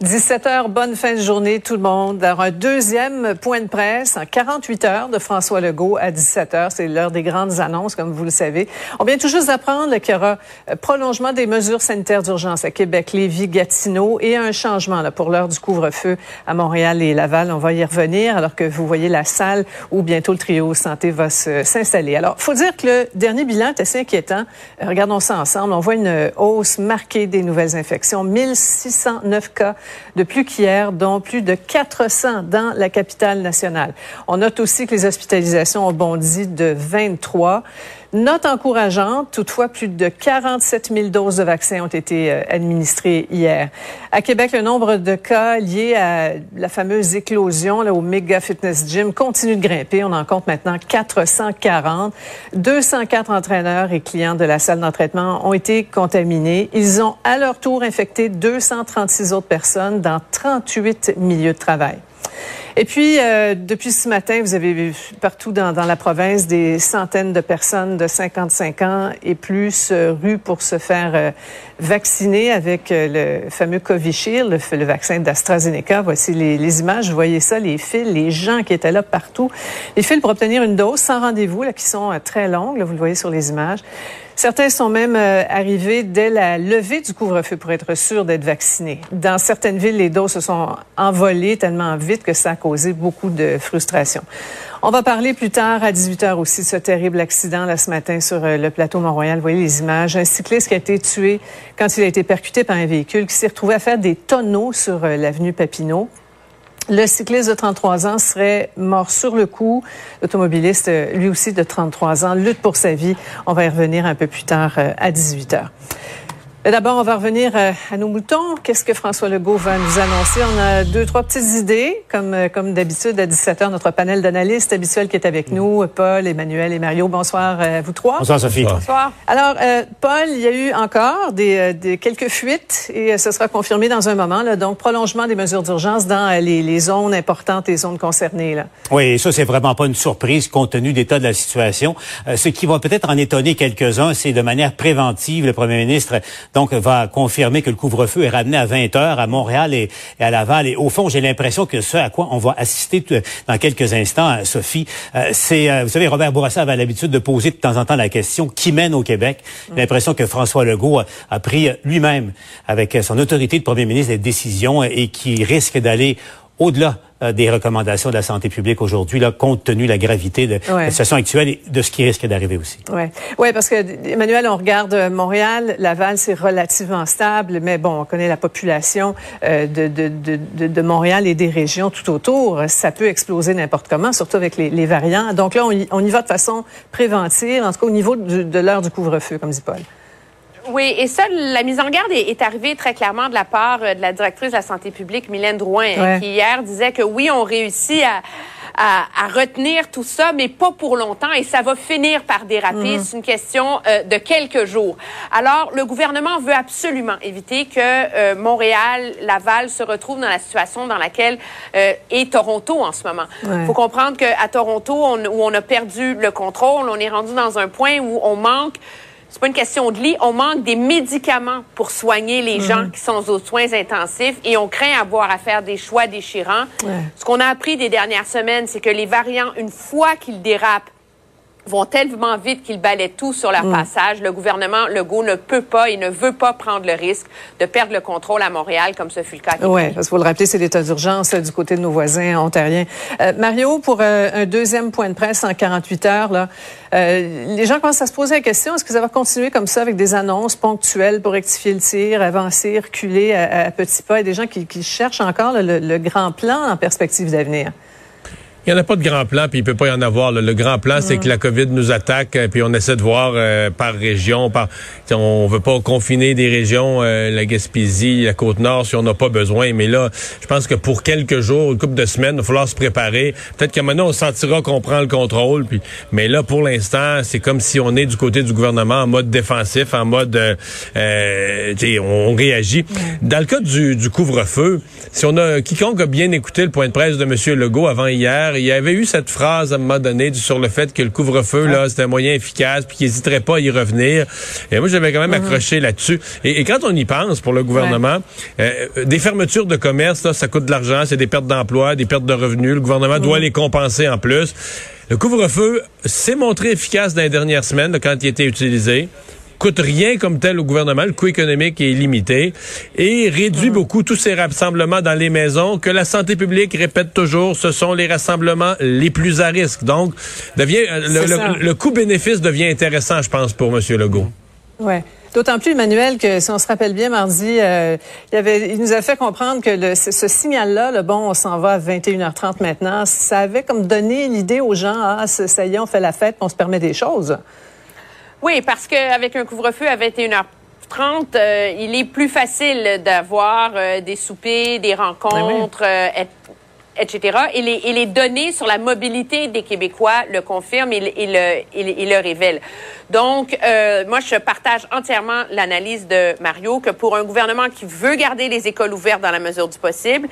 17 heures, bonne fin de journée tout le monde. Alors, un deuxième point de presse en 48 heures de François Legault à 17 heures. C'est l'heure des grandes annonces, comme vous le savez. On vient tout juste d'apprendre qu'il y aura euh, prolongement des mesures sanitaires d'urgence à Québec, Lévis, Gatineau et un changement là, pour l'heure du couvre-feu à Montréal et Laval. On va y revenir alors que vous voyez la salle où bientôt le trio santé va s'installer. Alors, faut dire que le dernier bilan est assez inquiétant. Euh, regardons ça ensemble. On voit une hausse marquée des nouvelles infections. 1609 cas de plus qu'hier, dont plus de 400 dans la capitale nationale. On note aussi que les hospitalisations ont bondi de 23. Note encourageante, toutefois, plus de 47 000 doses de vaccins ont été euh, administrées hier. À Québec, le nombre de cas liés à la fameuse éclosion là, au Mega Fitness Gym continue de grimper. On en compte maintenant 440. 204 entraîneurs et clients de la salle d'entraînement ont été contaminés. Ils ont à leur tour infecté 236 autres personnes dans 38 milieux de travail. Et puis, euh, depuis ce matin, vous avez vu partout dans, dans, la province des centaines de personnes de 55 ans et plus euh, rues pour se faire euh, vacciner avec euh, le fameux Covishield, le, le vaccin d'AstraZeneca. Voici les, les, images. Vous voyez ça, les fils, les gens qui étaient là partout. Les fils pour obtenir une dose sans rendez-vous, là, qui sont très longues. Là, vous le voyez sur les images. Certains sont même euh, arrivés dès la levée du couvre-feu pour être sûrs d'être vaccinés. Dans certaines villes, les doses se sont envolées tellement vite que ça a causé beaucoup de frustration. On va parler plus tard à 18h aussi de ce terrible accident là ce matin sur euh, le plateau Mont-Royal. Vous voyez les images. Un cycliste qui a été tué quand il a été percuté par un véhicule qui s'est retrouvé à faire des tonneaux sur euh, l'avenue Papineau. Le cycliste de 33 ans serait mort sur le coup. L'automobiliste, lui aussi de 33 ans, lutte pour sa vie. On va y revenir un peu plus tard euh, à 18 heures. D'abord, on va revenir euh, à nos moutons. Qu'est-ce que François Legault va nous annoncer? On a deux, trois petites idées, comme, euh, comme d'habitude, à 17 h notre panel d'analystes habituel qui est avec nous, Paul, Emmanuel et Mario. Bonsoir, à vous trois. Bonsoir, Sophie. Bonsoir. Alors, euh, Paul, il y a eu encore des, des quelques fuites et ce sera confirmé dans un moment. Là, donc, prolongement des mesures d'urgence dans les, les, zones importantes et zones concernées. Là. Oui, ça, c'est vraiment pas une surprise compte tenu d'état de la situation. ce qui va peut-être en étonner quelques-uns, c'est de manière préventive, le premier ministre donc va confirmer que le couvre-feu est ramené à 20 heures à Montréal et, à Laval. Et au fond, j'ai l'impression que ce à quoi on va assister dans quelques instants, euh, Sophie, euh, c'est, euh, vous savez, Robert Bourassa avait l'habitude de poser de temps en temps la question qui mène au Québec? L'impression que François Legault a, pris lui-même, avec son autorité de premier ministre, des décisions et qui risque d'aller au-delà euh, des recommandations de la santé publique aujourd'hui, là, compte tenu de la gravité de la situation actuelle et de ce qui risque d'arriver aussi. Oui, ouais, parce que, Emmanuel, on regarde euh, Montréal, Laval, c'est relativement stable, mais bon, on connaît la population euh, de, de, de, de, Montréal et des régions tout autour. Ça peut exploser n'importe comment, surtout avec les, les, variants. Donc là, on y, on y, va de façon préventive, en tout cas au niveau de l'heure du couvre-feu, comme dit Paul. Oui, et ça, la mise en garde est, arrivée très clairement de la part euh, de la directrice de la santé publique, Mylène Drouin, qui hier disait que oui, on réussit à, à, retenir tout ça, mais pas pour longtemps, et ça va finir par déraper. Mhm. C'est une question euh, de quelques jours. Alors, le gouvernement veut absolument éviter que euh, Montréal, Laval se retrouvent dans la situation dans laquelle est Toronto en ce moment. Il faut comprendre qu'à Toronto, où on a perdu le contrôle, on est rendu dans un point où on manque c'est pas une question de lit. On manque des médicaments pour soigner les gens mhm. qui sont aux soins intensifs et on craint avoir à faire des choix déchirants. Ce qu'on a appris des dernières semaines, c'est que les variants, une fois qu'ils dérapent, vont tellement vite qu'ils balaient tout sur leur mm. passage. Le gouvernement Legault ne peut pas et ne veut pas prendre le risque de perdre le contrôle à Montréal, comme ce fut le cas. Oui, parce qu'il faut le rappeler, c'est l'état d'urgence du côté de nos voisins ontariens. Euh, Mario, pour euh, un deuxième point de presse en 48 heures, là, euh, les gens commencent à se poser la question, est-ce que ça va continuer comme ça avec des annonces ponctuelles pour rectifier le tir, avancer, reculer à, petits pas, et des gens qui, cherchent encore le grand plan en perspective d'avenir? Il n'y en a pas de grand plan, puis il peut pas y en avoir. Le grand plan, c'est que la COVID nous attaque, euh, puis on essaie de voir euh, par région. Par, on veut pas confiner des régions, euh, la Gaspésie, la Côte-Nord, si on n'a pas besoin. Mais là, je pense que pour quelques jours, une couple de semaines, il va falloir se préparer. Peut-être que maintenant, on sentira qu'on prend le contrôle. Puis, mais là, pour l'instant, c'est comme si on est du côté du gouvernement en mode défensif, en mode, euh, on, réagit. Dans le cas du, du couvre-feu, si on a quiconque a bien écouté le point de presse de M. Legault avant hier, il y avait eu cette phrase à un moment donné sur le fait que le couvre-feu, là, c'était un moyen efficace, puis qu'il n'hésiterait pas à y revenir. Et moi, j'avais quand même mhm. accroché là-dessus. Et, quand on y pense, pour le gouvernement, euh, des fermetures de commerce, là, ça coûte de l'argent, c'est des pertes d'emploi, des pertes de revenus. Le gouvernement doit mhm. les compenser en plus. Le couvre-feu s'est montré efficace dans les dernières semaines, quand il était utilisé coûte rien comme tel au gouvernement. Le coût économique est limité et réduit beaucoup tous ces rassemblements dans les maisons que la santé publique répète toujours, ce sont les rassemblements les plus à risque. Donc, devient, euh, le, coût-bénéfice devient intéressant, je pense, pour M. Legault. Ouais. D'autant plus, Emmanuel, que si on se rappelle bien, mardi, euh, il, avait, il nous a fait comprendre que le, ce, signal-là, le bon, on s'en va à 21h30 maintenant, ça avait comme donné l'idée aux gens, ah, ça y est, on fait la fête, on se permet des choses. Oui, parce qu'avec un couvre-feu à 21h30, euh, il est plus facile d'avoir euh, des soupers, des rencontres, euh, etc. Et les, et les, données sur la mobilité des Québécois le confirment et, le, et le, révèlent. Donc, euh, moi, je partage entièrement l'analyse de Mario que pour un gouvernement qui veut garder les écoles ouvertes dans la mesure du possible,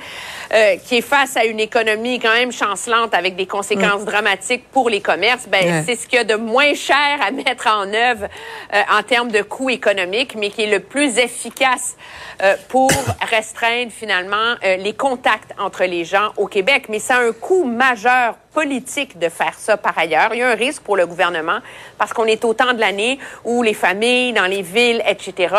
euh, qui est face à une économie quand même chancelante avec des conséquences dramatiques pour les commerces, ben c'est ce qu'il y a de moins cher à mettre en œuvre euh, en termes de coûts économiques, mais qui est le plus efficace euh, pour restreindre finalement euh, les contacts entre les gens au Québec. Mais ça a un coût majeur politique de faire ça par ailleurs. Il y a un risque pour le gouvernement parce qu'on est au temps de l'année où les familles dans les villes, etc.,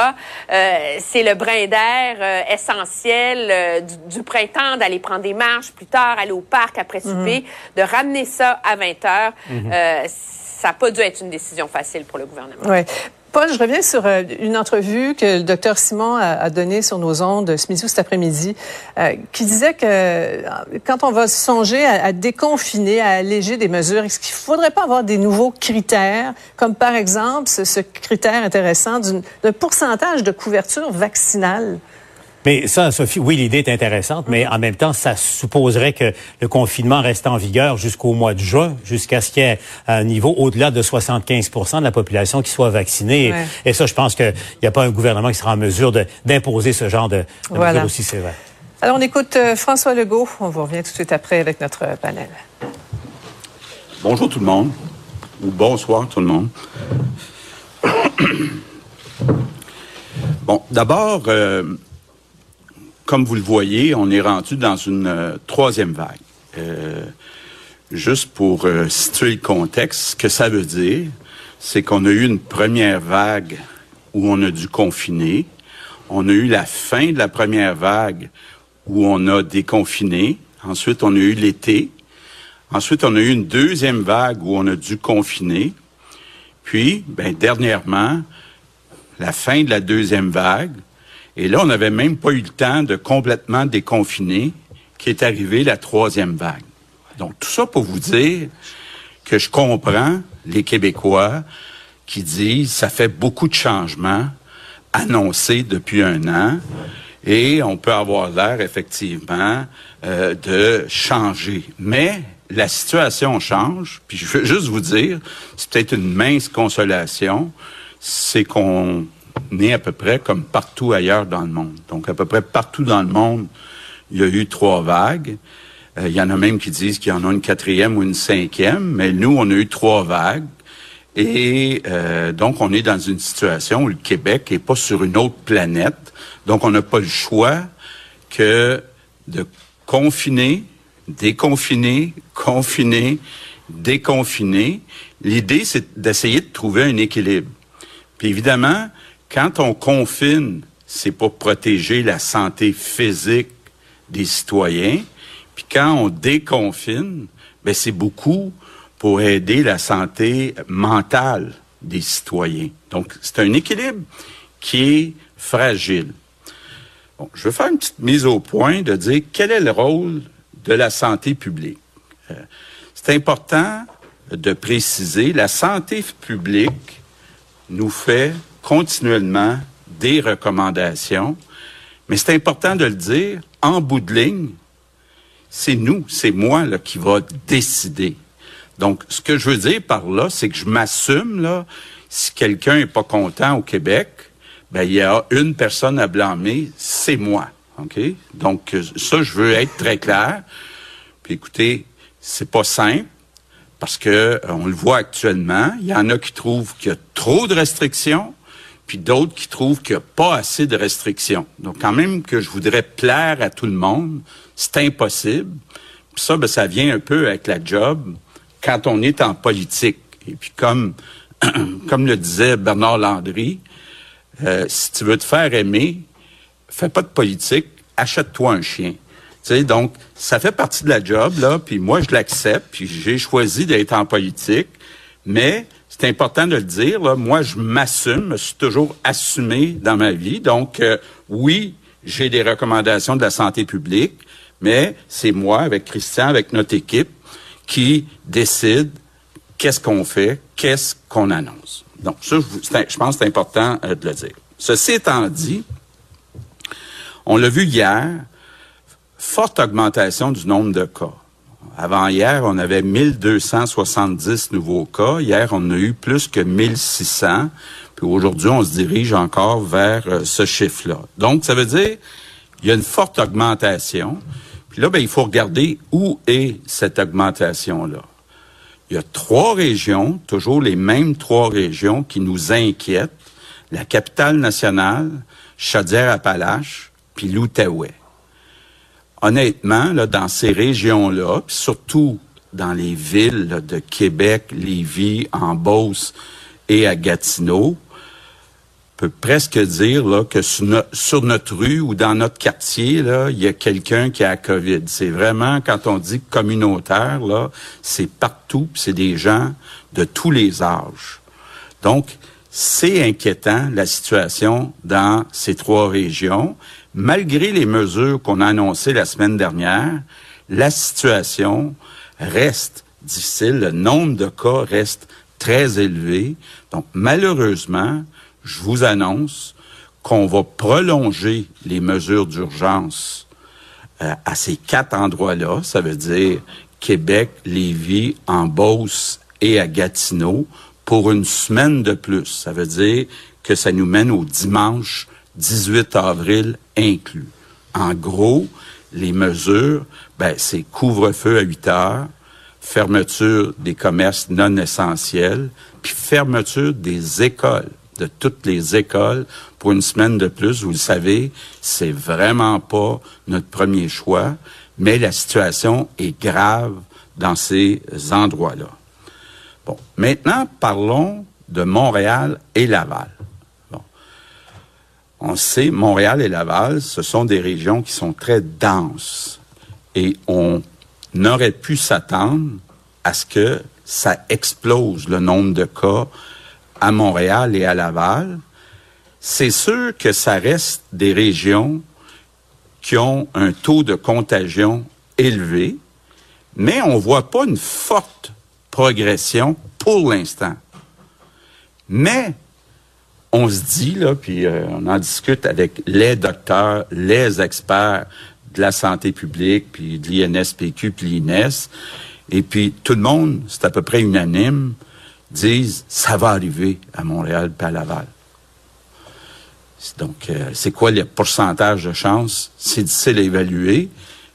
euh, c'est le brin d'air euh, essentiel du, printemps d'aller prendre des marches plus tard, aller au parc après souper, mhm. de ramener ça à 20 heures. Mhm. ça n'a pas dû être une décision facile pour le gouvernement. Ouais. Paul, je reviens sur euh, une entrevue que le docteur Simon a, donnée sur nos ondes ce midi ou cet après-midi, euh, qui disait que euh, quand on va songer à, déconfiner, à alléger des mesures, est-ce qu'il faudrait pas avoir des nouveaux critères, comme par exemple ce, critère intéressant d'un pourcentage de couverture vaccinale? Mais ça, Sophie, oui, l'idée est intéressante, mais en même temps, ça supposerait que le confinement reste en vigueur jusqu'au mois de juin, jusqu'à ce qu'il y ait un niveau au-delà de 75% de la population qui soit vaccinée. Et ça, je pense qu'il n'y a pas un gouvernement qui sera en mesure d'imposer ce genre de, de mesures aussi sévères. Alors, on écoute euh, François Legault. On vous revient tout de suite après avec notre panel. Bonjour tout le monde, ou bonsoir tout le monde. bon, d'abord, euh, comme vous le voyez, on est rendu dans une euh, troisième vague. Euh, juste pour euh, situer le contexte, ce que ça veut dire, c'est qu'on a eu une première vague où on a dû confiner. On a eu la fin de la première vague où on a déconfiné. Ensuite, on a eu l'été. Ensuite, on a eu une deuxième vague où on a dû confiner. Puis, ben, dernièrement, la fin de la deuxième vague, et là, on n'avait même pas eu le temps de complètement déconfiner qu'est arrivée la troisième vague. Donc, tout ça pour vous dire que je comprends les Québécois qui disent ça fait beaucoup de changements annoncés depuis un an et on peut avoir l'air effectivement euh, de changer. Mais la situation change, puis je veux juste vous dire, c'est peut-être une mince consolation, c'est qu'on né à peu près comme partout ailleurs dans le monde. Donc, à peu près partout dans le monde, il y a eu trois vagues. Euh, il y en a même qui disent qu'il y en a une quatrième ou une cinquième, mais nous, on a eu trois vagues. Et euh, donc, on est dans une situation où le Québec n'est pas sur une autre planète. Donc, on n'a pas le choix que de confiner, déconfiner, confiner, déconfiner. L'idée, c'est d'essayer de trouver un équilibre. Puis évidemment, quand on confine, c'est pour protéger la santé physique des citoyens. Puis quand on déconfine, ben c'est beaucoup pour aider la santé mentale des citoyens. Donc, c'est un équilibre qui est fragile. Bon, je vais faire une petite mise au point de dire quel est le rôle de la santé publique. Euh, c'est important de préciser, la santé publique nous fait continuellement des recommandations, mais c'est important de le dire, en bout de ligne, c'est nous, c'est moi là, qui va décider. Donc, ce que je veux dire par là, c'est que je m'assume, là, si quelqu'un est pas content au Québec, ben, il y a une personne à blâmer, c'est moi. OK? Donc, ça, je veux être très clair. Puis écoutez, c'est pas simple parce que euh, on le voit actuellement. Il y en a qui trouvent qu'il y a trop de restrictions, puis d'autres qui trouvent qu'il n'y a pas assez de restrictions. Donc, quand même que je voudrais plaire à tout le monde, c'est impossible. Puis ça, ben, ça vient un peu avec la job quand on est en politique. Et puis comme, comme le disait Bernard Landry, euh, si tu veux te faire aimer, fais pas de politique, achète-toi un chien. Tu sais, donc, ça fait partie de la job, là, puis moi, je l'accepte, puis j'ai choisi d'être en politique, mais c'est important de le dire, là, moi, je m'assume, je suis toujours assumé dans ma vie, donc, euh, oui, j'ai des recommandations de la santé publique, mais c'est moi, avec Christian, avec notre équipe, qui décide qu'est-ce qu'on fait, qu'est-ce qu'on annonce. Donc, ça, je, pense que c'est important euh, de le dire. Ceci étant dit, on l'a vu hier, forte augmentation du nombre de cas. Avant hier, on avait 1270 nouveaux cas. Hier, on a eu plus que 1600. Puis aujourd'hui, on se dirige encore vers euh, ce chiffre-là. Donc, ça veut dire il y a une forte augmentation. Puis là, ben, il faut regarder où est cette augmentation-là. Il y a trois régions, toujours les mêmes trois régions qui nous inquiètent. La capitale nationale, Chaudière-Appalaches, puis l'Outaouais. Honnêtement, là, dans ces régions-là, surtout dans les villes de Québec, Lévis, en Beauce et à Gatineau, peut presque dire là, que sur, notre rue ou dans notre quartier, il y a quelqu'un qui a COVID. C'est vraiment, quand on dit communautaire, là, c'est partout, c'est des gens de tous les âges. Donc, c'est inquiétant, la situation dans ces trois régions. Malgré les mesures qu'on a annoncées la semaine dernière, la situation reste difficile. Le nombre de cas reste très élevé. Donc, malheureusement, je vous annonce qu'on va prolonger les mesures d'urgence euh, à ces quatre endroits-là. Ça veut dire Québec, Lévis, en Beauce et à Gatineau pour une semaine de plus. Ça veut dire que ça nous mène au dimanche 18 avril inclus. En gros, les mesures, ben, c'est couvre-feu à 8 heures, fermeture des commerces non essentiels, puis fermeture des écoles de toutes les écoles pour une semaine de plus. Vous le savez, c'est vraiment pas notre premier choix, mais la situation est grave dans ces endroits-là. Bon, maintenant, parlons de Montréal et Laval. On sait, Montréal et Laval, ce sont des régions qui sont très denses et on aurait pu s'attendre à ce que ça explose le nombre de cas à Montréal et à Laval, c'est sûr que ça reste des régions qui ont un taux de contagion élevé, mais on ne voit pas une forte progression pour l'instant. Mais on se dit, là, puis euh, on en discute avec les docteurs, les experts de la santé publique, puis de l'INSPQ, puis l'INES, et puis tout le monde, c'est à peu près unanime, disent ça va arriver à Montréal et à Laval. Donc, euh, c'est quoi le pourcentage de chance? C'est difficile à évaluer,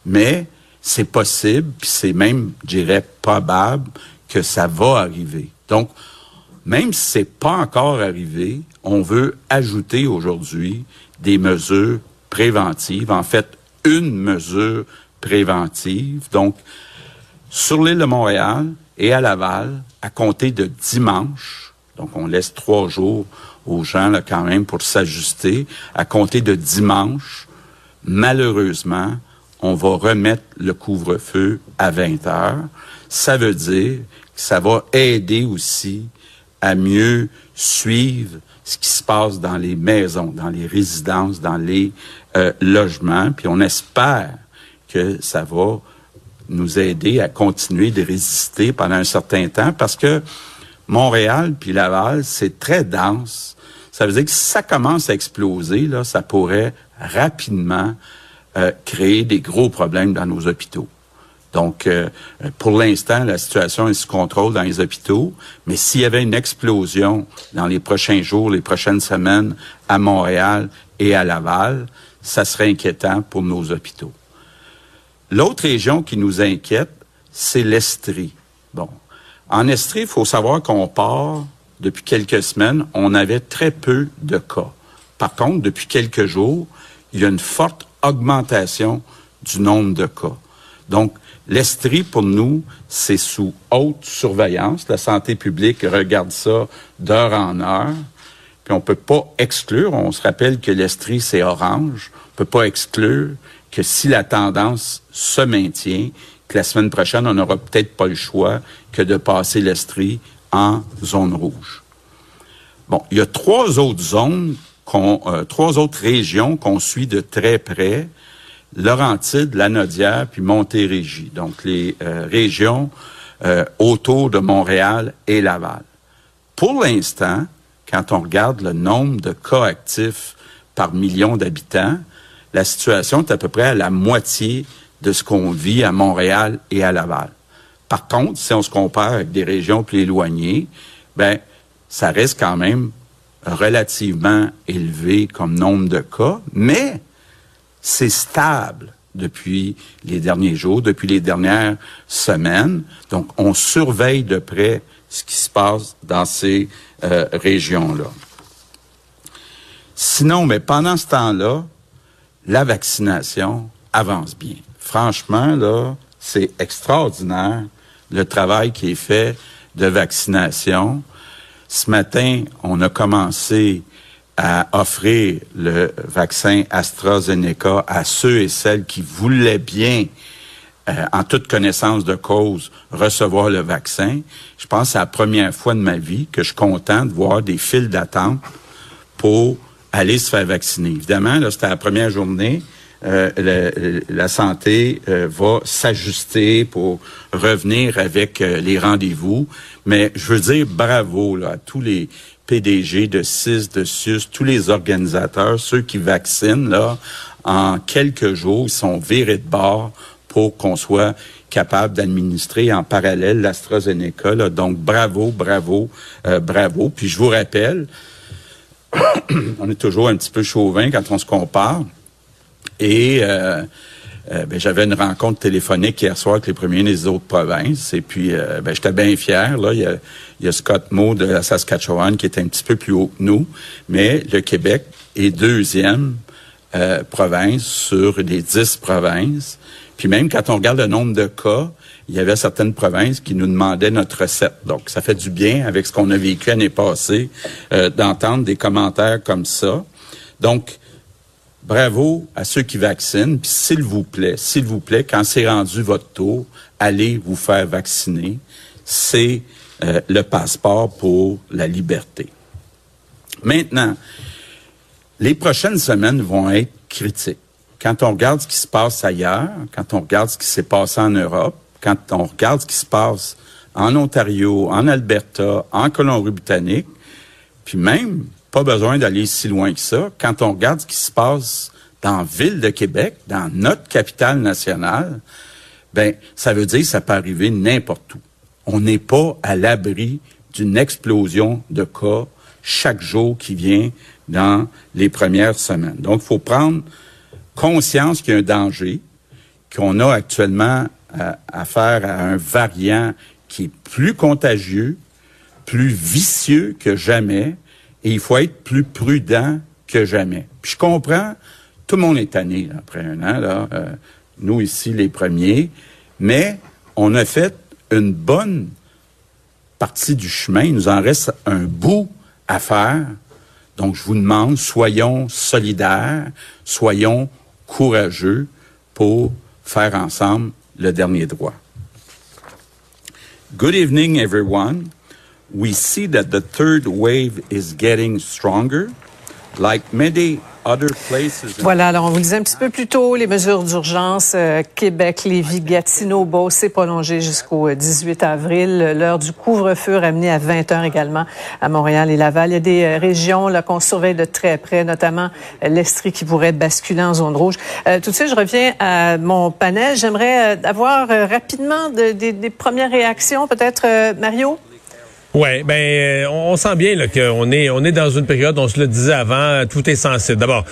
mais c'est possible, puis c'est même, je dirais, probable que ça va arriver. Donc, même si c'est pas encore arrivé, on veut ajouter aujourd'hui des mesures préventives. En fait, une mesure préventive. Donc, sur l'île de Montréal et à Laval, à compter de dimanche, donc on laisse trois jours aux gens là, quand même pour s'ajuster, à compter de dimanche, malheureusement, on va remettre le couvre-feu à 20 heures. Ça veut dire que ça va aider aussi à mieux suivre ce qui se passe dans les maisons, dans les résidences, dans les euh, logements. Puis on espère que ça va nous aider à continuer de résister pendant un certain temps parce que Montréal puis Laval, c'est très dense. Ça veut dire que si ça commence à exploser, là, ça pourrait rapidement euh, créer des gros problèmes dans nos hôpitaux. Donc, euh, pour l'instant, la situation est sous contrôle dans les hôpitaux, mais s'il y avait une explosion dans les prochains jours, les prochaines semaines à Montréal et à Laval, ça serait inquiétant pour nos hôpitaux. L'autre région qui nous inquiète, c'est l'Estrie. Bon. En Estrie, il faut savoir qu'on part, depuis quelques semaines, on avait très peu de cas. Par contre, depuis quelques jours, il y a une forte augmentation du nombre de cas. Donc, l'Estrie, pour nous, c'est sous haute surveillance. La santé publique regarde ça d'heure en heure. Puis on peut pas exclure, on se rappelle que l'Estrie, c'est orange. On peut pas exclure que si la tendance se maintient, que la semaine prochaine, on n'aura peut-être pas le choix que de passer l'Estrie en zone rouge. Bon, il y a trois autres zones, euh, trois autres régions qu'on suit de très près. Laurentide, Lanaudière, puis Montérégie. Donc, les euh, régions euh, autour de Montréal et Laval. Pour l'instant, quand on regarde le nombre de cas actifs par million d'habitants, la situation est à peu près à la moitié de ce qu'on vit à Montréal et à Laval. Par contre, si on se compare avec des régions plus éloignées, ben, ça reste quand même relativement élevé comme nombre de cas, mais c'est stable depuis les derniers jours, depuis les dernières semaines. Donc, on surveille de près ce qui se passe dans ces euh, régions-là. Sinon, mais pendant ce temps-là, la vaccination avance bien. Franchement, là, c'est extraordinaire le travail qui est fait de vaccination. Ce matin, on a commencé à offrir le vaccin AstraZeneca à ceux et celles qui voulaient bien, euh, en toute connaissance de cause, recevoir le vaccin. Je pense que c'est la première fois de ma vie que je suis content de voir des files d'attente pour aller se faire vacciner. Évidemment, là, c'était la première journée. Euh, la, santé euh, va s'ajuster pour revenir avec les rendez-vous. Mais je veux dire bravo là, à tous les PDG de CIS, de SUS, tous les organisateurs, ceux qui vaccinent, là, en quelques jours, ils sont virés de bord pour qu'on soit capable d'administrer en parallèle l'AstraZeneca. Donc, bravo, bravo, euh, bravo. Puis je vous rappelle, on est toujours un petit peu chauvin quand on se compare. Et euh, euh, ben, j'avais une rencontre téléphonique hier soir avec les premiers des autres provinces. Et puis, euh, ben, j'étais bien fier. Là, il y a, y a Scott Moe de la Saskatchewan qui est un petit peu plus haut que nous, mais le Québec est deuxième euh, province sur les dix provinces. Puis même quand on regarde le nombre de cas, il y avait certaines provinces qui nous demandaient notre recette. Donc, ça fait du bien avec ce qu'on a vécu l'année passée d'entendre des commentaires comme ça. Donc, bravo à ceux qui vaccinent. S'il vous plaît, s'il vous plaît, quand c'est rendu votre tour, allez vous faire vacciner. C'est euh, le passeport pour la liberté. Maintenant, les prochaines semaines vont être critiques. Quand on regarde ce qui se passe ailleurs, quand on regarde ce qui s'est passé en Europe, quand on regarde ce qui se passe en Ontario, en Alberta, en Colombie-Britannique, puis même pas besoin d'aller si loin que ça. Quand on regarde ce qui se passe dans la ville de Québec, dans notre capitale nationale, ben, ça veut dire que ça peut arriver n'importe où. On n'est pas à l'abri d'une explosion de cas chaque jour qui vient dans les premières semaines. Donc, il faut prendre conscience qu'il y a un danger, qu'on a actuellement affaire à un variant qui est plus contagieux, plus vicieux que jamais, et il faut être plus prudent que jamais. Puis je comprends, tout le monde est tanné après un an, là, euh, nous ici les premiers, mais on a fait une bonne partie du chemin. Il nous en reste un bout à faire. Donc je vous demande, soyons solidaires, soyons courageux pour faire ensemble le dernier droit. Good evening, everyone. We see that the third wave is getting stronger. Like many Voilà, alors on vous disait un petit peu plus tôt, les mesures d'urgence, euh, Québec, Lévis, Gatineau, Beau, c'est prolongé jusqu'au 18 euh, avril. L'heure du couvre-feu ramenée à 20 heures également à Montréal et Laval. Il y a des euh, régions qu'on surveille de très près, notamment l'Estrie qui pourrait basculer en zone rouge. tout de suite, je reviens à mon panel. J'aimerais avoir rapidement des premières réactions, peut-être Mario? Ouais, ben euh, on, sent bien là qu'on est on est dans une période, on se le disait avant, tout est sensible. D'abord,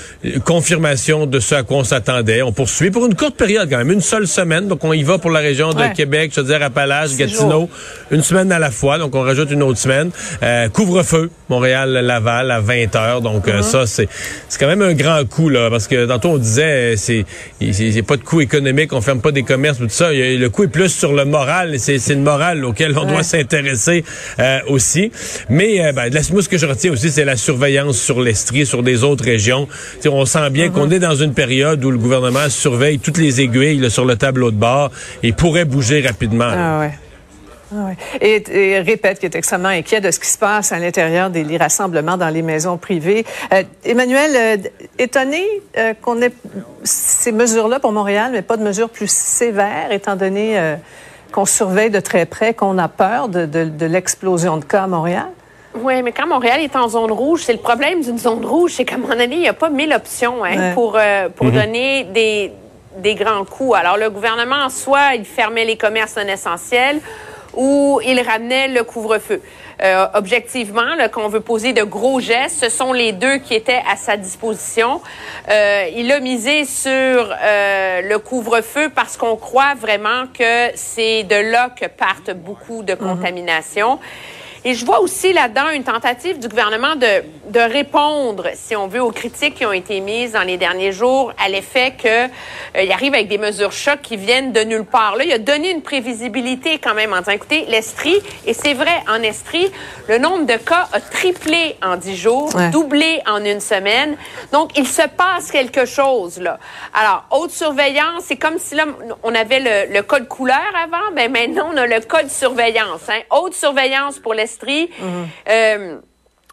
confirmation de ce à quoi on s'attendait. On poursuit pour une courte période quand même, une seule semaine. Donc on y va pour la région de Québec, je veux dire Appalaches, Gatineau, une semaine à la fois. Donc on rajoute une autre semaine. Euh, couvre-feu, Montréal, Laval à 20 heures. Donc euh, mm-hmm. ça c'est c'est quand même un grand coup là, parce que tantôt on disait c'est il a pas de coût économique, on ferme pas des commerces, tout ça. le coût est plus sur le moral. C'est c'est le moral auquel on doit s'intéresser. Euh, aussi. Mais euh, ben, moi, ce que je retiens aussi, c'est la surveillance sur l'Estrie, sur des autres régions. on sent bien qu'on uh-huh. est dans une période où le gouvernement surveille toutes les aiguilles sur le tableau de bord et pourrait bouger rapidement. Ah ouais. Ah et, répète qu'il est extrêmement inquiet de ce qui se passe à l'intérieur des, rassemblements dans les maisons privées. Euh, Emmanuel, étonné qu'on ait ces mesures-là pour Montréal, mais pas de mesures plus sévères, étant donné qu'on surveille de très près, qu'on a peur de, l'explosion de cas à Montréal? Oui, mais quand Montréal est en zone rouge, c'est le problème d'une zone rouge, c'est qu'à un moment donné, il n'y a pas mille options hein, pour, euh, pour mhm. donner des, des grands coups. Alors, le gouvernement, soit il fermait les commerces non essentiels ou il ramenait le couvre-feu. Euh, objectivement, qu'on veut poser de gros gestes, ce sont les deux qui étaient à sa disposition. Euh, il a misé sur euh, le couvre-feu parce qu'on croit vraiment que c'est de là que partent beaucoup de mhm. contaminations. Et je vois aussi là-dedans une tentative du gouvernement de, de répondre, si on veut, aux critiques qui ont été mises dans les derniers jours à l'effet qu'il euh, arrive avec des mesures chocs qui viennent de nulle part. Là, il a donné une prévisibilité quand même en disant, écoutez, l'Estrie, et c'est vrai, en Estrie, le nombre de cas a triplé en dix jours, doublé en une semaine. Donc, il se passe quelque chose, là. Alors, haute surveillance, c'est comme si là, on avait le, le code couleur avant, ben maintenant, on a le code surveillance. Hein. Haute surveillance pour l'Estrie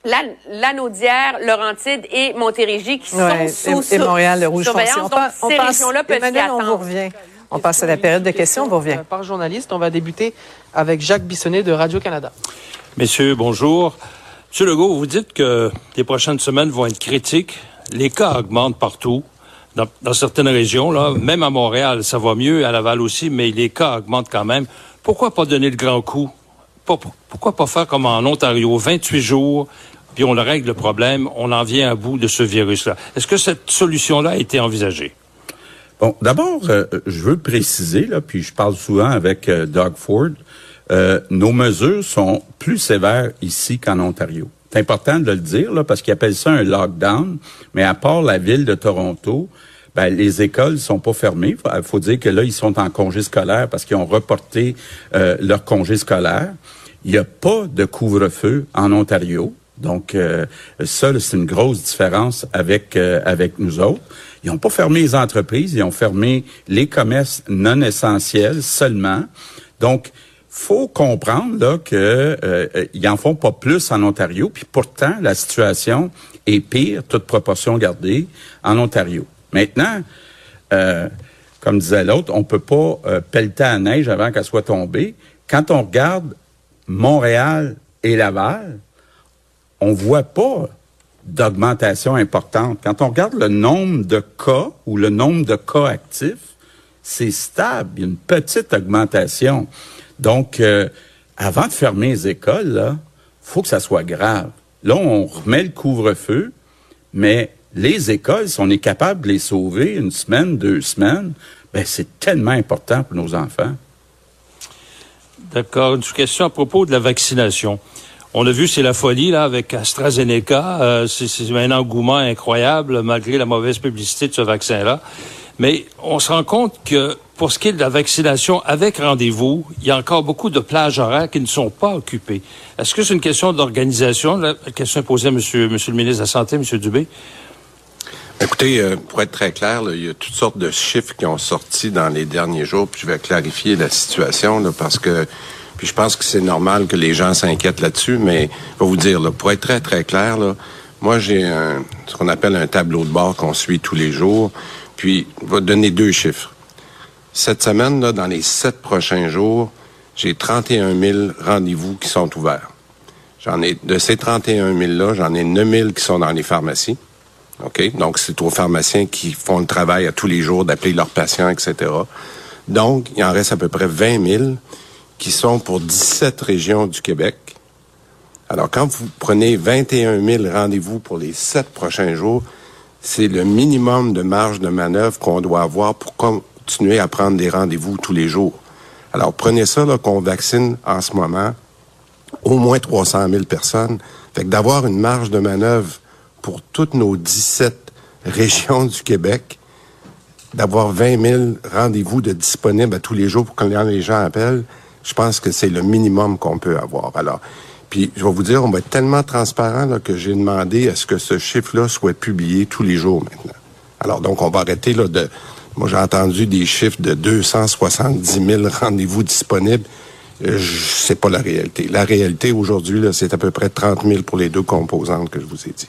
Lanaudière, Laurentide et Montérégie qui sont sous et, Montréal, le Rouge surveillance. On, Donc, ces régions-là peuvent Emmanuel, on vous revient. On passe à la période de questions, on vous revient. Par journaliste, on va débuter avec Jacques Bissonnet de Radio-Canada. Messieurs, bonjour. Monsieur Legault, vous dites que les prochaines semaines vont être critiques. Les cas augmentent partout. Dans, dans, certaines régions, là, même à Montréal, ça va mieux, à Laval aussi, mais les cas augmentent quand même. Pourquoi pas donner le grand coup pourquoi pas faire comme en Ontario, 28 jours, puis on règle le problème, on en vient à bout de ce virus-là. Est-ce que cette solution-là a été envisagée? Bon, d'abord, euh, je veux préciser, là, puis je parle souvent avec euh, Doug Ford, euh, nos mesures sont plus sévères ici qu'en Ontario. C'est important de le dire, là, parce qu'ils appellent ça un lockdown, mais à part la ville de Toronto, ben, les écoles sont pas fermées. Il faut dire que là, ils sont en congé scolaire parce qu'ils ont reporté leur congé scolaire. Il n'y a pas de couvre-feu en Ontario. Donc, euh, ça, c'est une grosse différence avec, euh, avec nous autres. Ils n'ont pas fermé les entreprises, ils ont fermé les commerces non essentiels seulement. Donc, faut comprendre là que euh, ils en font pas plus en Ontario, puis pourtant la situation est pire, toute proportion gardée, en Ontario. Maintenant, comme disait l'autre, on peut pas pelleter à la neige avant qu'elle soit tombée. Quand on regarde Montréal et Laval, on voit pas d'augmentation importante. Quand on regarde le nombre de cas ou le nombre de cas actifs, c'est stable. Il y a une petite augmentation. Donc, euh, avant de fermer les écoles, là, faut que ça soit grave. Là, on remet le couvre-feu, mais les écoles, si on est capable de les sauver une semaine, deux semaines, ben c'est tellement important pour nos enfants. D'accord. Une question à propos de la vaccination. On a vu, c'est la folie là avec AstraZeneca. Euh, c'est un engouement incroyable malgré la mauvaise publicité de ce vaccin-là. Mais on se rend compte que pour ce qui est de la vaccination avec rendez-vous, il y a encore beaucoup de plages horaires qui ne sont pas occupées. Est-ce que c'est une question d'organisation? La question est posée à monsieur, monsieur le ministre de la Santé, Monsieur Dubé. Écoutez, euh, pour être très clair, il y a toutes sortes de chiffres qui ont sorti dans les derniers jours, puis je vais clarifier la situation là, parce que puis je pense que c'est normal que les gens s'inquiètent là-dessus, mais je vais vous dire, là, pour être très, très clair, là, moi, j'ai ce qu'on appelle un tableau de bord qu'on suit tous les jours. Puis, je vais donner deux chiffres. Cette semaine, là, dans les sept prochains jours, j'ai 31 000 rendez-vous qui sont ouverts. J'en ai, de ces 31 000-là, j'en ai 9 000 qui sont dans les pharmacies. OK? Donc, c'est aux pharmaciens qui font le travail à tous les jours d'appeler leurs patients, etc. Donc, il en reste à peu près 20 000 qui sont pour 17 régions du Québec. Alors, quand vous prenez 21 000 rendez-vous pour les sept prochains jours, c'est le minimum de marge de manœuvre qu'on doit avoir pour continuer à prendre des rendez-vous tous les jours. Alors, prenez ça, là, qu'on vaccine en ce moment au moins 300 000 personnes. Fait que d'avoir une marge de manœuvre pour toutes nos 17 régions du Québec, d'avoir 20 000 rendez-vous de disponibles à tous les jours pour que les gens appellent, je pense que c'est le minimum qu'on peut avoir. Alors, puis je vais vous dire, on va être tellement transparent que j'ai demandé à ce que ce chiffre-là soit publié tous les jours maintenant. Alors donc, on va arrêter là de... Moi, j'ai entendu des chiffres de 270 000 rendez-vous disponibles. Euh, c'est pas la réalité. La réalité aujourd'hui, c'est à peu près 30 000 pour les deux composantes que je vous ai dit.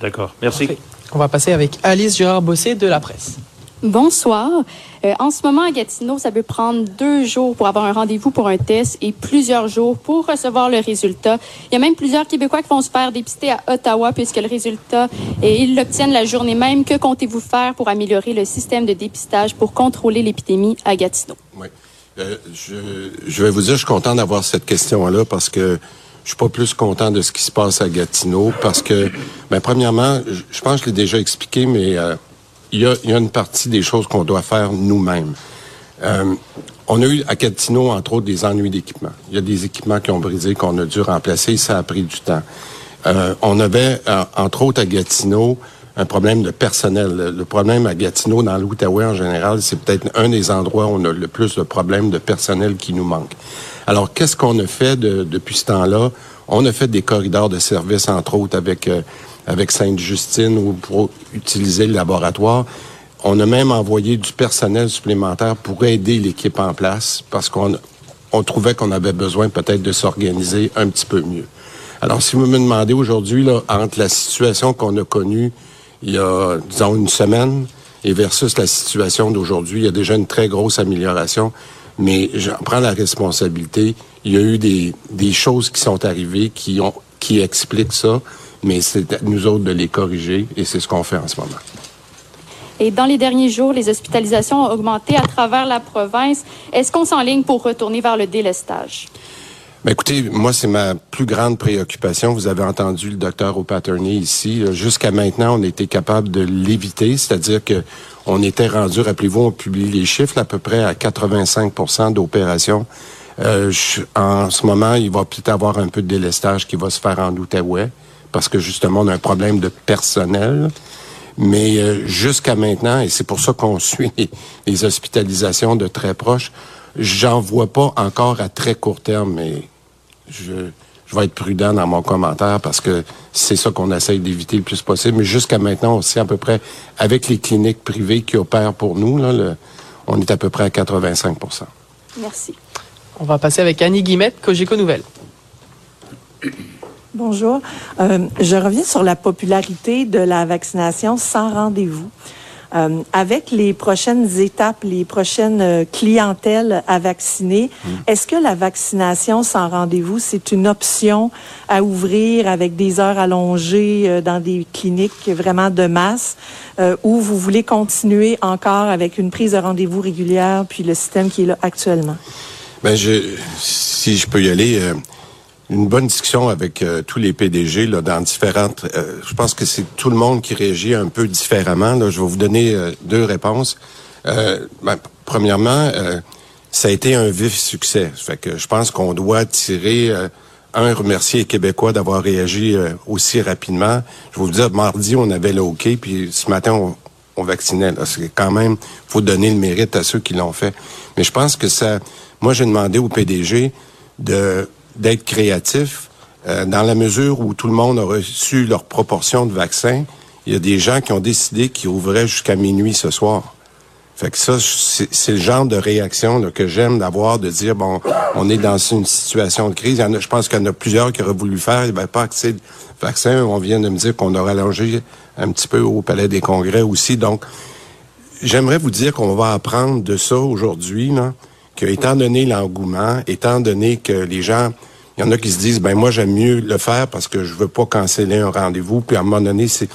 D'accord. Merci. On va passer avec Alice Gérard-Bossé de la presse. Bonsoir. Euh, en ce moment, à Gatineau, ça peut prendre deux jours pour avoir un rendez-vous pour un test et plusieurs jours pour recevoir le résultat. Il y a même plusieurs Québécois qui vont se faire dépister à Ottawa puisque le résultat, et ils l'obtiennent la journée même. Que comptez-vous faire pour améliorer le système de dépistage pour contrôler l'épidémie à Gatineau? Oui. Euh, je, je vais vous dire, je suis content d'avoir cette question-là parce que je suis pas plus content de ce qui se passe à Gatineau parce que, ben, premièrement, je, pense que je l'ai déjà expliqué, mais euh, il y, a, y, a, une partie des choses qu'on doit faire nous-mêmes. Euh, on a eu à Gatineau, entre autres, des ennuis d'équipement. Il y a des équipements qui ont brisé, qu'on a dû remplacer. Ça a pris du temps. Euh, on avait, euh, entre autres, à Gatineau, un problème de personnel. Le problème à Gatineau, dans l'Outaouais en général, c'est peut-être un des endroits où on a le plus de problèmes de personnel qui nous manque. Alors, qu'est-ce qu'on a fait depuis ce temps-là? On a fait des corridors de service, entre autres, avec, euh, avec Sainte-Justine ou pour utiliser le laboratoire. On a même envoyé du personnel supplémentaire pour aider l'équipe en place parce qu'on on trouvait qu'on avait besoin peut-être de s'organiser un petit peu mieux. Alors, si vous me demandez aujourd'hui, entre la situation qu'on a connue il y a, disons, une semaine et versus la situation d'aujourd'hui, il y a déjà une très grosse amélioration mais j'en prends la responsabilité. Il y a eu des, des choses qui sont arrivées qui, ont, qui expliquent ça, mais c'est à nous autres de les corriger et c'est ce qu'on fait en ce moment. Et dans les derniers jours, les hospitalisations ont augmenté à travers la province. Est-ce qu'on s'enligne pour retourner vers le délestage? Ben écoutez, moi, c'est ma plus grande préoccupation. Vous avez entendu le docteur O'Patterney ici. Jusqu'à maintenant, on était capable de l'éviter, c'est-à-dire que on était rendu, rappelez-vous, on publie les chiffres, à peu près à 85% d'opérations. Euh, en ce moment, il va peut-être avoir un peu de délestage qui va se faire en Outaouais, parce que justement, on a un problème de personnel. Mais euh, jusqu'à maintenant, et c'est pour ça qu'on suit les, hospitalisations de très proches, j'en vois pas encore à très court terme, mais je, je vais être prudent dans mon commentaire parce que c'est ça qu'on essaye d'éviter le plus possible. Mais jusqu'à maintenant, on sait à peu près, avec les cliniques privées qui opèrent pour nous, là, on est à peu près à 85% Merci. On va passer avec Annie Guimette, Cogeco Nouvelle. Bonjour. Euh, je reviens sur la popularité de la vaccination sans rendez-vous. Euh, avec les prochaines étapes, les prochaines euh, clientèles à vacciner, mm. est-ce que la vaccination sans rendez-vous, c'est une option à ouvrir avec des heures allongées euh, dans des cliniques vraiment de masse, ou vous voulez continuer encore avec une prise de rendez-vous régulière puis le système qui est là actuellement? Ben, je, si je peux y aller une bonne discussion avec euh, tous les PDG là, dans différentes. Euh, je pense que c'est tout le monde qui réagit un peu différemment. Là. Je vais vous donner euh, deux réponses. Ben, premièrement, ça a été un vif succès. Fait que je pense qu'on doit tirer un remercier les Québécois d'avoir réagi aussi rapidement. Je vais vous dire, mardi on avait le OK, puis ce matin on, on vaccinait. C'est quand même, faut donner le mérite à ceux qui l'ont fait. Mais je pense que ça. Moi, j'ai demandé au PDG de d'être créatif euh, dans la mesure où tout le monde a reçu leur proportion de vaccins. Il y a des gens qui ont décidé qu'ils ouvraient jusqu'à minuit ce soir. Fait que ça, c'est le genre de réaction là, que j'aime d'avoir, de dire, bon, on est dans une situation de crise. Il y en a, je pense qu'il y en a plusieurs qui auraient voulu faire, il n'y avait pas accès de vaccin. On vient de me dire qu'on aurait allongé un petit peu au Palais des Congrès aussi. Donc, j'aimerais vous dire qu'on va apprendre de ça aujourd'hui, étant donné l'engouement, étant donné que les gens, il y en a qui se disent, ben moi j'aime mieux le faire parce que je veux pas canceller un rendez-vous. Puis à un moment donné, c'est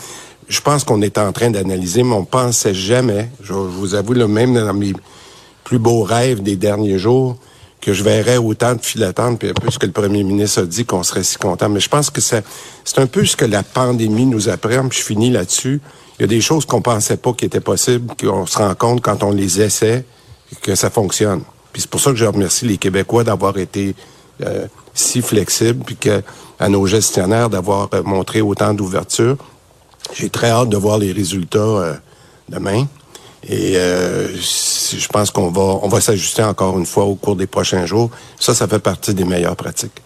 je pense qu'on est en train d'analyser, mais on pensait jamais, je, vous avoue, le même dans mes plus beaux rêves des derniers jours, que je verrais autant de files d'attente, puis un peu ce que le premier ministre a dit, qu'on serait si content. Mais je pense que c'est un peu ce que la pandémie nous apprend, puis je finis là-dessus. Il y a des choses qu'on pensait pas qui étaient possibles, qu'on se rend compte quand on les essaie, que ça fonctionne. Puis c'est pour ça que je remercie les Québécois d'avoir été euh, si flexibles, puis que à nos gestionnaires d'avoir euh, montré autant d'ouverture. J'ai très hâte de voir les résultats euh, demain. Et je pense qu'on va, on va s'ajuster encore une fois au cours des prochains jours. Ça, ça fait partie des meilleures pratiques.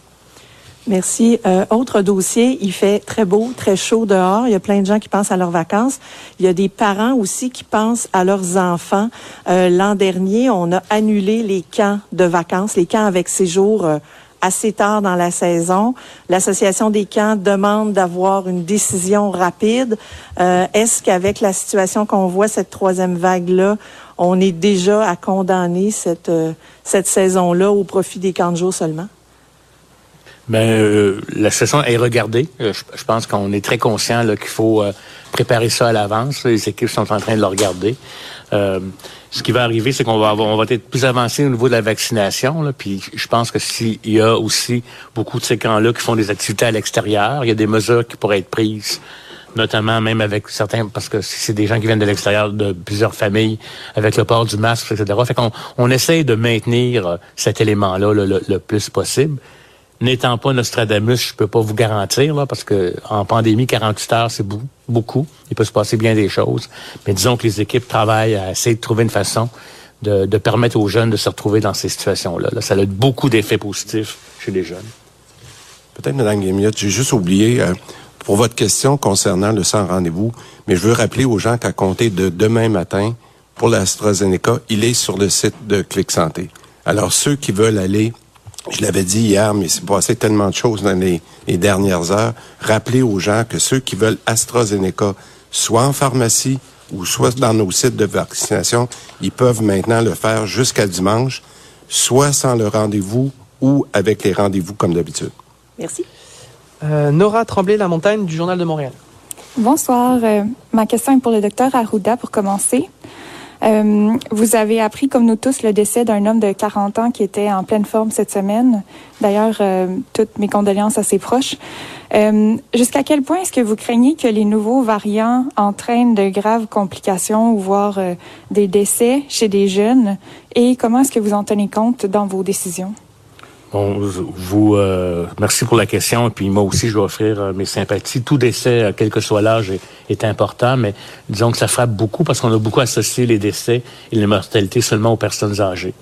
Merci. Euh, autre dossier, il fait très beau, très chaud dehors. Il y a plein de gens qui pensent à leurs vacances. Il y a des parents aussi qui pensent à leurs enfants. L'an dernier, on a annulé les camps de vacances, les camps avec séjour assez tard dans la saison. L'Association des camps demande d'avoir une décision rapide. Euh, est-ce qu'avec la situation qu'on voit, cette troisième vague-là, on est déjà à condamner cette, euh, cette saison-là au profit des camps de jour seulement? Ben, euh, la saison est regardée. Je, je pense qu'on est très conscient qu'il faut préparer ça à l'avance. Les équipes sont en train de le regarder. Euh, ce qui va arriver, c'est qu'on va on va être plus avancé au niveau de la vaccination. Là, puis je pense que s'il y a aussi beaucoup de ces camps-là qui font des activités à l'extérieur, il y a des mesures qui pourraient être prises notamment même avec certains, parce que c'est des gens qui viennent de l'extérieur de plusieurs familles, avec le port du masque, etc. Fait qu'on on essaye de maintenir euh, cet élément-là le, plus possible. N'étant pas Nostradamus, je peux pas vous garantir, là, parce que en pandémie, 48 heures, c'est beaucoup. Il peut se passer bien des choses. Mais disons que les équipes travaillent à essayer de trouver une façon de, permettre aux jeunes de se retrouver dans ces situations-là. Ça a beaucoup d'effets positifs chez les jeunes. Peut-être, Mme Guémiotte, j'ai juste oublié, euh, pour votre question concernant le sans rendez-vous, mais je veux rappeler aux gens qu'à compter de demain matin, pour l'AstraZeneca, il est sur le site de Clic Santé. Alors, ceux qui veulent aller je l'avais dit hier, mais c'est passé tellement de choses dans les, dernières heures. Rappelez aux gens que ceux qui veulent AstraZeneca, soit en pharmacie ou soit dans nos sites de vaccination, ils peuvent maintenant le faire jusqu'à dimanche, soit sans le rendez-vous ou avec les rendez-vous comme d'habitude. Merci. Euh, Nora Tremblay-La-Montagne du Journal de Montréal. Bonsoir. Euh, ma question est pour le docteur Arruda pour commencer. Euh, vous avez appris, comme nous tous, le décès d'un homme de 40 ans qui était en pleine forme cette semaine. D'ailleurs, euh, toutes mes condoléances à ses proches. Euh, jusqu'à quel point est-ce que vous craignez que les nouveaux variants entraînent de graves complications ou voire des décès chez des jeunes? Et comment est-ce que vous en tenez compte dans vos décisions? Vous, euh, merci pour la question. Et puis moi aussi, je dois offrir euh, mes sympathies. Tout décès, euh, quel que soit l'âge, est, important, mais disons que ça frappe beaucoup parce qu'on a beaucoup associé les décès et les mortalités seulement aux personnes âgées.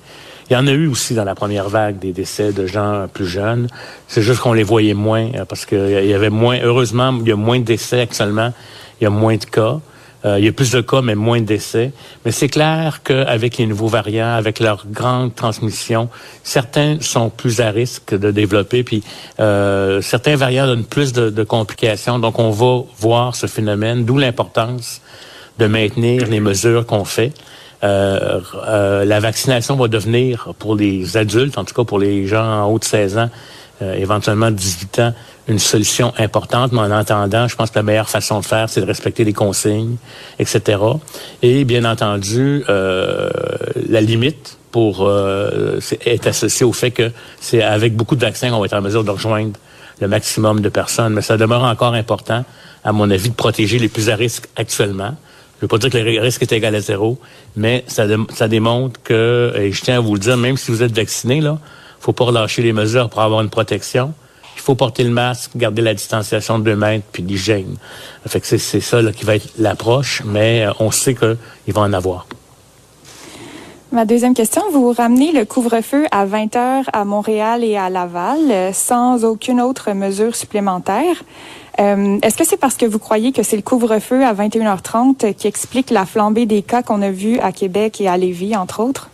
Il y en a eu aussi dans la première vague des décès de gens plus jeunes. C'est juste qu'on les voyait moins parce qu'il y avait moins. Heureusement, il y a moins de décès actuellement. Il y a moins de cas. Euh, il y a plus de cas, mais moins de. Mais c'est clair qu'avec les nouveaux variants, avec leur grande transmission, certains sont plus à risque de développer, puis euh, certains variants donnent plus de, de, complications. Donc, on va voir ce phénomène, d'où l'importance de maintenir les mesures qu'on fait. Euh, euh, la vaccination va devenir pour les adultes, en tout cas pour les gens en haut de 16 ans, euh, éventuellement 18 ans, une solution importante, mais en attendant, je pense que la meilleure façon de faire, c'est de respecter les consignes, etc. Et bien entendu, euh, la limite pour euh, est associée au fait que c'est avec beaucoup de vaccins qu'on va être en mesure de rejoindre le maximum de personnes. Mais ça demeure encore important, à mon avis, de protéger les plus à risque actuellement. Je ne veux pas dire que le risque est égal à zéro, mais ça, ça démontre que, et je tiens à vous le dire, même si vous êtes vacciné, là, faut pas relâcher les mesures pour avoir une protection il faut porter le masque, garder la distanciation de deux mètres, puis l'hygiène. Fait que c'est ça là, qui va être l'approche, mais euh, on sait qu'il va en avoir. Ma deuxième question, vous ramenez le couvre-feu à 20 heures à Montréal et à Laval euh, sans aucune autre mesure supplémentaire. Euh, Est-ce que c'est parce que vous croyez que c'est le couvre-feu à 21h30 qui explique la flambée des cas qu'on a vus à Québec et à Lévis, entre autres?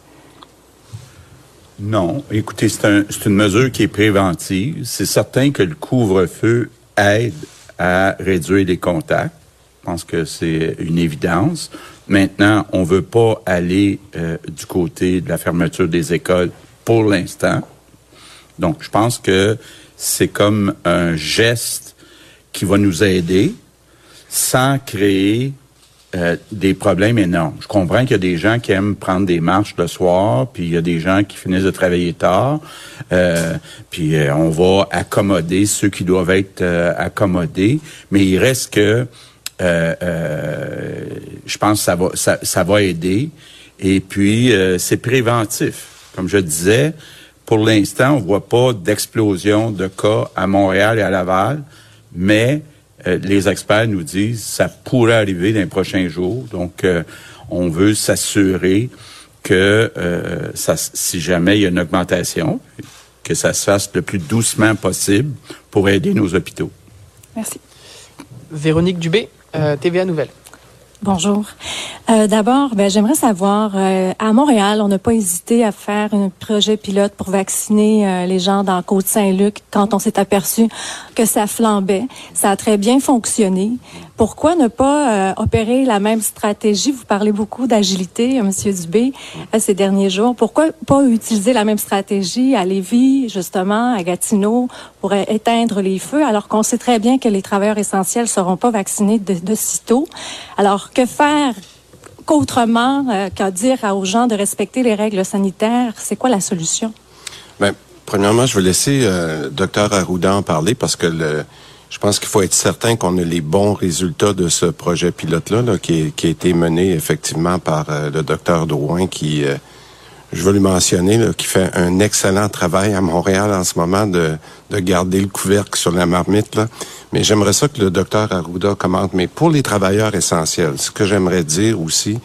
Non. Écoutez, c'est un, une mesure qui est préventive. C'est certain que le couvre-feu aide à réduire les contacts. Je pense que c'est une évidence. Maintenant, on veut pas aller euh, du côté de la fermeture des écoles pour l'instant. Donc, je pense que c'est comme un geste qui va nous aider sans créer euh, des problèmes énormes. Je comprends qu'il y a des gens qui aiment prendre des marches le soir, puis il y a des gens qui finissent de travailler tard, euh, puis euh, on va accommoder ceux qui doivent être accommodés, mais il reste que je pense que ça va ça, ça va aider et puis c'est préventif. Comme je disais, pour l'instant, on voit pas d'explosion de cas à Montréal et à Laval, mais les experts nous disent ça pourrait arriver dans les prochains jours. Donc, euh, on veut s'assurer que euh, si jamais il y a une augmentation, que ça se fasse le plus doucement possible pour aider nos hôpitaux. Merci. Véronique Dubé, TVA Nouvelle. Bonjour. Euh, D'abord, ben, j'aimerais savoir, euh, à Montréal, on n'a pas hésité à faire un projet pilote pour vacciner euh, les gens dans Côte-Saint-Luc quand on s'est aperçu que ça flambait. Ça a très bien fonctionné. Pourquoi ne pas opérer la même stratégie? Vous parlez beaucoup d'agilité, Monsieur Dubé, ces derniers jours. Pourquoi pas utiliser la même stratégie à Lévis, justement, à Gatineau, pour éteindre les feux, alors qu'on sait très bien que les travailleurs essentiels seront pas vaccinés de, de sitôt? Alors, que faire qu'autrement euh, qu'à dire aux gens de respecter les règles sanitaires? C'est quoi la solution? Bien, premièrement, je vais laisser euh, Dr Arruda en parler parce que je pense qu'il faut être certain qu'on a les bons résultats de ce projet pilote-là là, qui, qui, a été mené effectivement par euh, le docteur Drouin qui, euh, je veux lui mentionner, là, qui fait un excellent travail à Montréal en ce moment de, de garder le couvercle sur la marmite. Là. Mais j'aimerais ça que le docteur Arruda commente. Mais pour les travailleurs essentiels, ce que j'aimerais dire aussi,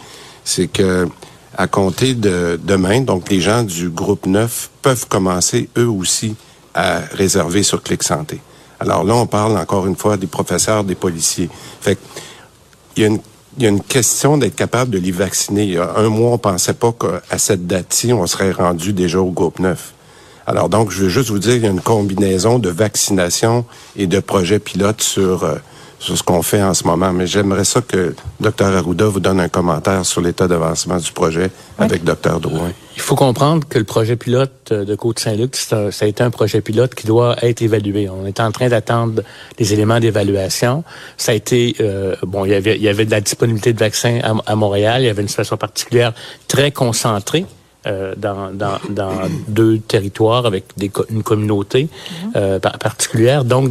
c'est que à compter de demain, donc les gens du groupe 9 peuvent commencer eux aussi à réserver sur Clic Santé. Alors là, on parle encore une fois des professeurs, des policiers. Fait il y a une il y a une question d'être capable de les vacciner. Il y a un mois, on pensait pas qu'à cette date-ci, on serait rendu déjà au groupe 9. Alors donc, je veux juste vous dire, il y a une combinaison de vaccination et de projets pilotes sur, euh, sur ce qu'on fait en ce moment. Mais j'aimerais ça que Dr Arruda vous donne un commentaire sur l'état d'avancement du projet oui. avec Dr Drouin. Il faut comprendre que le projet pilote de Côte-Saint-Luc, ça a été un projet pilote qui doit être évalué. On est en train d'attendre des éléments d'évaluation. Ça a été, euh, bon, il y, avait, il y avait de la disponibilité de vaccins à, à Montréal. Il y avait une situation particulière très concentrée. Euh, dans, dans, dans deux territoires avec des, une communauté mm -hmm. euh, particulière. Donc,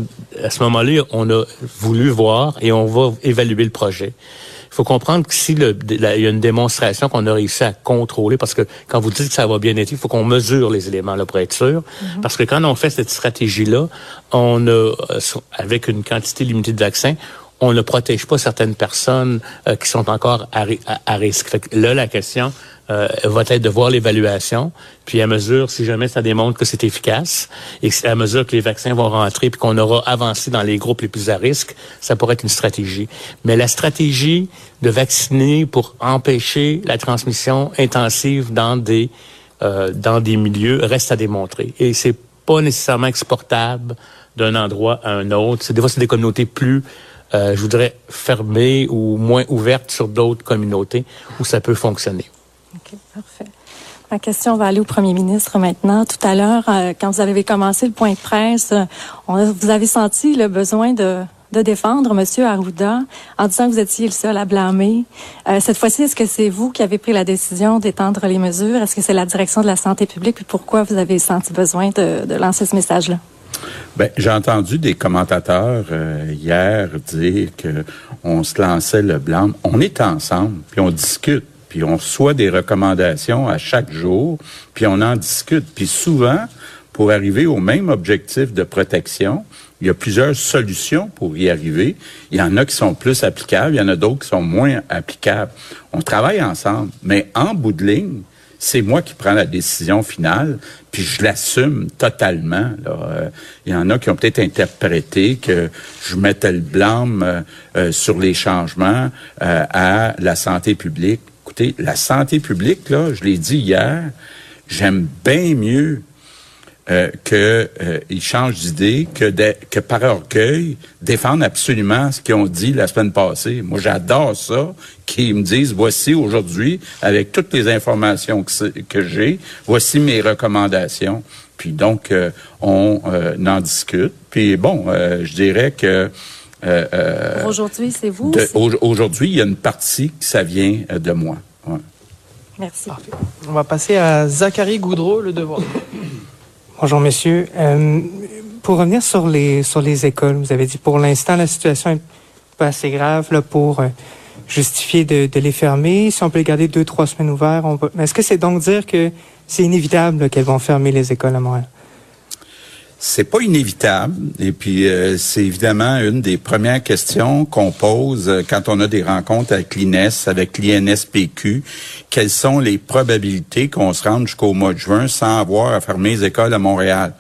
à ce moment-là, on a voulu voir et on va évaluer le projet. Il faut comprendre que si le, la, il y a une démonstration qu'on a réussi à contrôler, parce que quand vous dites que ça va bien être, il faut qu'on mesure les éléments là pour être sûr. Mm -hmm. Parce que quand on fait cette stratégie-là, on a, avec une quantité limitée de vaccins, on ne protège pas certaines personnes euh, qui sont encore à, à, à risque. Fait que là, la question, euh, va être de voir l'évaluation, puis à mesure, si jamais ça démontre que c'est efficace, et à mesure que les vaccins vont rentrer, puis qu'on aura avancé dans les groupes les plus à risque, ça pourrait être une stratégie. Mais la stratégie de vacciner pour empêcher la transmission intensive dans des euh, dans des milieux reste à démontrer. Et c'est pas nécessairement exportable d'un endroit à un autre. Des fois c'est des communautés plus euh, je voudrais fermées ou moins ouvertes sur d'autres communautés où ça peut fonctionner. OK, parfait. Ma question va aller au premier ministre maintenant. Tout à l'heure, euh, quand vous avez commencé le point de presse, euh, vous avez senti le besoin de, défendre M. Arruda en disant que vous étiez le seul à blâmer. Euh, cette fois-ci, est-ce que c'est vous qui avez pris la décision d'étendre les mesures? Est-ce que c'est la direction de la santé publique? Puis pourquoi vous avez senti besoin de, lancer ce message-là? Ben, j'ai entendu des commentateurs hier dire que on se lançait le blanc. On est ensemble, puis on discute puis on reçoit des recommandations à chaque jour, puis on en discute. Puis souvent, pour arriver au même objectif de protection, il y a plusieurs solutions pour y arriver. Il y en a qui sont plus applicables, il y en a d'autres qui sont moins applicables. On travaille ensemble, mais en bout de ligne, c'est moi qui prends la décision finale, puis je l'assume totalement. Euh, il y en a qui ont peut-être interprété que je mettais le blâme euh, euh, sur les changements à la santé publique. La santé publique, là, je l'ai dit hier, j'aime bien mieux euh, qu'ils euh, changent d'idée, que, que par orgueil, défendent absolument ce qu'ils ont dit la semaine passée. Moi, j'adore ça, qu'ils me disent, voici aujourd'hui, avec toutes les informations que, j'ai, voici mes recommandations. Puis donc, euh, on en discute. Puis bon, je dirais que... aujourd'hui, c'est vous? Aujourd'hui, il y a une partie que ça vient de moi. Merci. On va passer à Zachary Goudreau, le devoir. Bonjour, messieurs. Euh, pour revenir sur les, sur les écoles, vous avez dit pour l'instant, la situation est pas assez grave là, pour euh, justifier de, de, les fermer. Si on peut les garder deux, trois semaines ouvertes, on Mais est-ce que c'est donc dire que c'est inévitable qu'elles vont fermer les écoles à Montréal? C'est pas inévitable. Et puis, euh, c'est évidemment une des premières questions qu'on pose euh, quand on a des rencontres avec l'INES, avec l'INSPQ. Quelles sont les probabilités qu'on se rende jusqu'au mois de juin sans avoir à fermer les écoles à Montréal?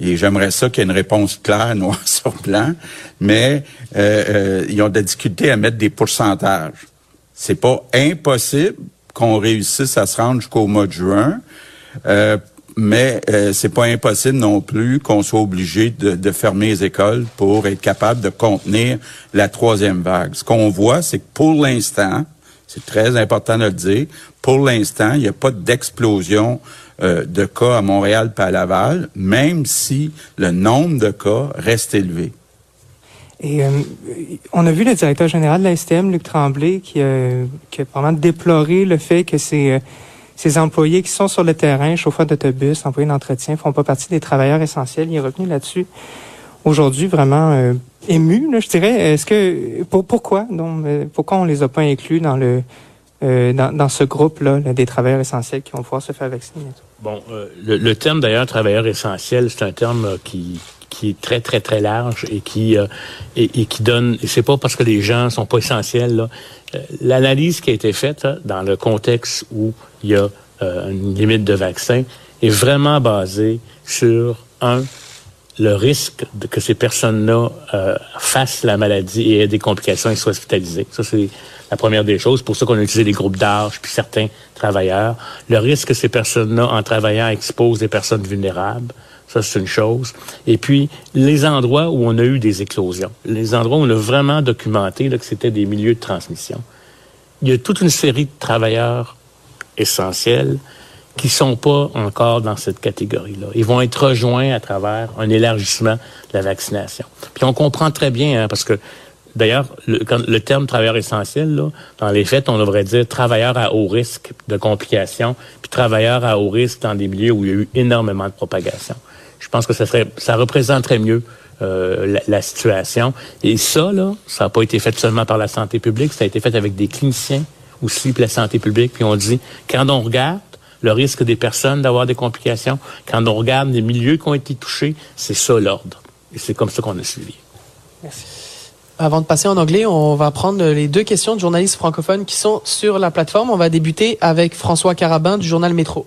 Et j'aimerais ça qu'il y ait une réponse claire, noir sur blanc. Mais euh, ils ont de la difficulté à mettre des pourcentages. C'est pas impossible qu'on réussisse à se rendre jusqu'au mois de juin. Euh, mais euh, c'est pas impossible non plus qu'on soit obligé de, fermer les écoles pour être capable de contenir la troisième vague. Ce qu'on voit, c'est que pour l'instant, c'est très important de le dire, pour l'instant, il n'y a pas d'explosion euh, de cas à Montréal pas Laval, même si le nombre de cas reste élevé. Et euh, on a vu le directeur général de la STM, Luc Tremblay, qui, qui a vraiment déploré le fait que c'est ces employés qui sont sur le terrain, chauffeurs d'autobus, employés d'entretien, font pas partie des travailleurs essentiels. Il est revenu là-dessus aujourd'hui vraiment euh, ému, je dirais. Est-ce que pour, pourquoi donc euh, pourquoi on les a pas inclus dans le euh, dans, ce groupe-là des travailleurs essentiels qui vont pouvoir se faire vacciner? Bon, le, terme d'ailleurs travailleur essentiel, c'est un terme qui qui est très très très large et qui et, qui donne. Et c'est pas parce que les gens sont pas essentiels là. L'analyse qui a été faite dans le contexte où il y a euh, une limite de vaccin est vraiment basée sur un le risque que ces personnes-là euh, fassent la maladie et aient des complications et soient hospitalisées. Ça, c'est la première des choses. Pour ça qu'on a utilisé les groupes d'âge puis certains travailleurs. Le risque que ces personnes-là, en travaillant, exposent des personnes vulnérables. Ça, c'est une chose. Et puis, les endroits où on a eu des éclosions, les endroits où on a vraiment documenté là, que c'était des milieux de transmission. Il y a toute une série de travailleurs essentiels qui sont pas encore dans cette catégorie-là. Ils vont être rejoints à travers un élargissement de la vaccination. Puis on comprend très bien, hein, parce que d'ailleurs, le, terme travailleur essentiel, là, dans les faits, on devrait dire travailleur à haut risque de complications, puis travailleur à haut risque dans des milieux où il y a eu énormément de propagation. Je pense que ça serait, ça représenterait mieux euh, la, la, situation. Et ça, là, ça n'a pas été fait seulement par la santé publique, ça a été fait avec des cliniciens aussi, puis la santé publique, puis on dit, quand on regarde le risque des personnes d'avoir des complications, quand on regarde les milieux qui ont été touchés, c'est ça l'ordre. Et c'est comme ça qu'on a suivi. Merci. Avant de passer en anglais, on va prendre les deux questions de journalistes francophones qui sont sur la plateforme. On va débuter avec François Carabin du journal Métro.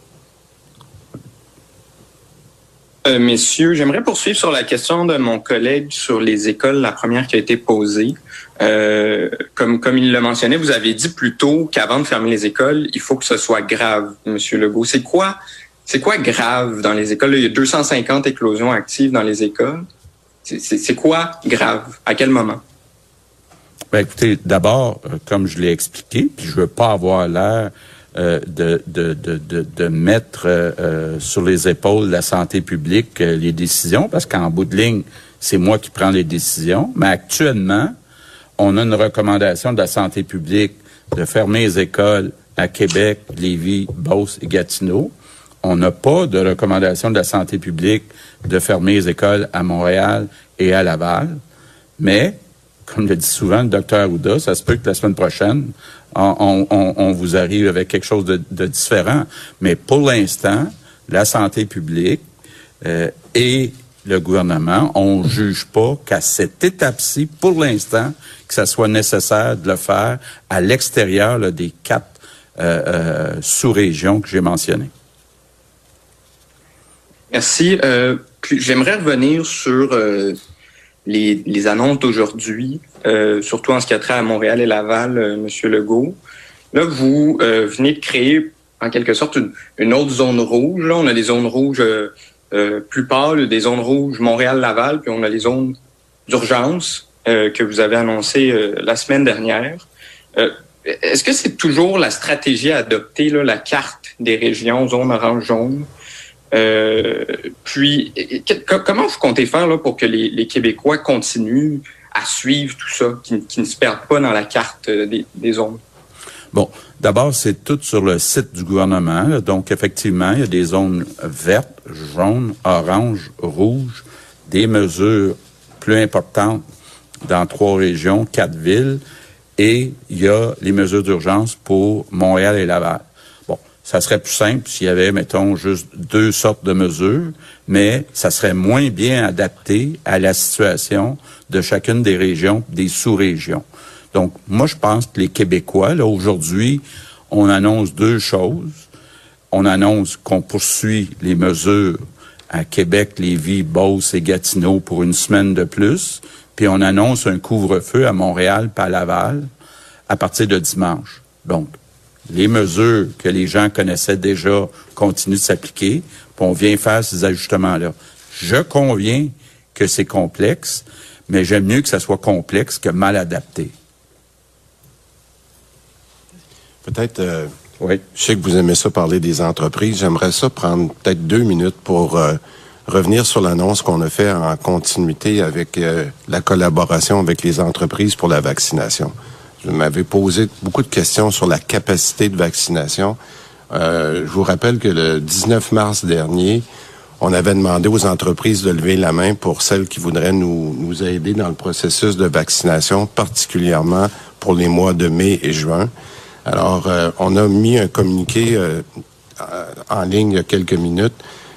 Euh, messieurs, j'aimerais poursuivre sur la question de mon collègue sur les écoles, la première qui a été posée. Euh, comme, comme il le mentionnait, vous avez dit plus tôt qu'avant de fermer les écoles, il faut que ce soit grave, Monsieur Legault. C'est quoi, c'est quoi grave dans les écoles? il y a 250 éclosions actives dans les écoles. C'est quoi grave? À quel moment? Ben, écoutez, d'abord, euh, comme je l'ai expliqué, puis je veux pas avoir l'air euh, de, de, de, de, mettre euh, sur les épaules de la santé publique les décisions, parce qu'en bout de ligne, c'est moi qui prends les décisions. Mais actuellement, on a une recommandation de la santé publique de fermer les écoles à Québec, Lévis, Beauce et Gatineau. On n'a pas de recommandation de la santé publique de fermer les écoles à Montréal et à Laval. Mais, comme le dit souvent le docteur Ouda, ça se peut que la semaine prochaine, on, vous arrive avec quelque chose de, différent. Mais pour l'instant, la santé publique euh, et le gouvernement, on juge pas qu'à cette étape-ci, pour l'instant, que ça soit nécessaire de le faire à l'extérieur des quatre sous-régions que j'ai mentionnées. Merci. Euh, j'aimerais revenir sur euh, les, les, annonces d'aujourd'hui, euh, surtout en ce qui a trait à Montréal et Laval, euh, Monsieur Legault. Là, vous euh, venez de créer en quelque sorte une, une, autre zone rouge. Là, on a des zones rouges plus pâles, des zones rouges Montréal-Laval, puis on a les zones d'urgence que vous avez annoncées la semaine dernière. Est-ce que c'est toujours la stratégie à adopter, là, la carte des régions, zone orange-jaune? Euh, puis, comment vous comptez faire là, pour que les, Québécois continuent à suivre tout ça, qui, qui, ne se perdent pas dans la carte euh, des zones? Bon, d'abord, c'est tout sur le site du gouvernement. Donc, effectivement, il y a des zones vertes, jaunes, oranges, rouges, des mesures plus importantes dans trois régions, quatre villes, et il y a les mesures d'urgence pour Montréal et Laval ça serait plus simple s'il y avait, mettons, juste deux sortes de mesures, mais ça serait moins bien adapté à la situation de chacune des régions, des sous-régions. Donc, moi, je pense que les Québécois, là, aujourd'hui, on annonce deux choses. On annonce qu'on poursuit les mesures à Québec, Lévis, Beauce et Gatineau pour une semaine de plus, puis on annonce un couvre-feu à Montréal, pas Laval, à partir de dimanche. Donc, les mesures que les gens connaissaient déjà continuent de s'appliquer, puis on vient faire ces ajustements-là. Je conviens que c'est complexe, mais j'aime mieux que ça soit complexe que mal adapté. Peut-être, euh, oui. je sais que vous aimez ça parler des entreprises. J'aimerais ça prendre peut-être deux minutes pour euh, revenir sur l'annonce qu'on a fait en continuité avec euh, la collaboration avec les entreprises pour la vaccination. M'avez posé beaucoup de questions sur la capacité de vaccination. Euh, je vous rappelle que le 19 mars dernier, on avait demandé aux entreprises de lever la main pour celles qui voudraient nous, nous aider dans le processus de vaccination, particulièrement pour les mois de mai et juin. Alors, euh, on a mis un communiqué euh, en ligne il y a quelques minutes.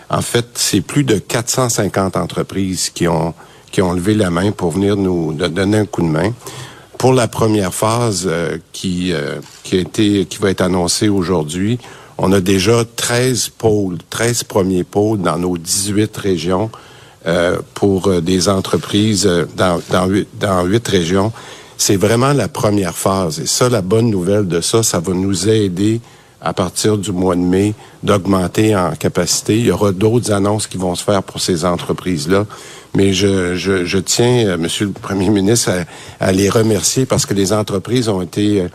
En fait, c'est plus de 450 entreprises qui ont qui ont levé la main pour venir nous donner un coup de main. Pour la première phase euh, qui, euh, qui, a été, qui va être annoncée aujourd'hui, on a déjà 13 pôles, 13 premiers pôles dans nos 18 régions euh, pour des entreprises dans, dans, 8, dans 8 régions. C'est vraiment la première phase. Et ça, la bonne nouvelle de ça, ça va nous aider à partir du mois de mai d'augmenter en capacité. Il y aura d'autres annonces qui vont se faire pour ces entreprises-là. Mais je, je, je tiens, euh, Monsieur le Premier ministre, à, les remercier parce que les entreprises ont été euh,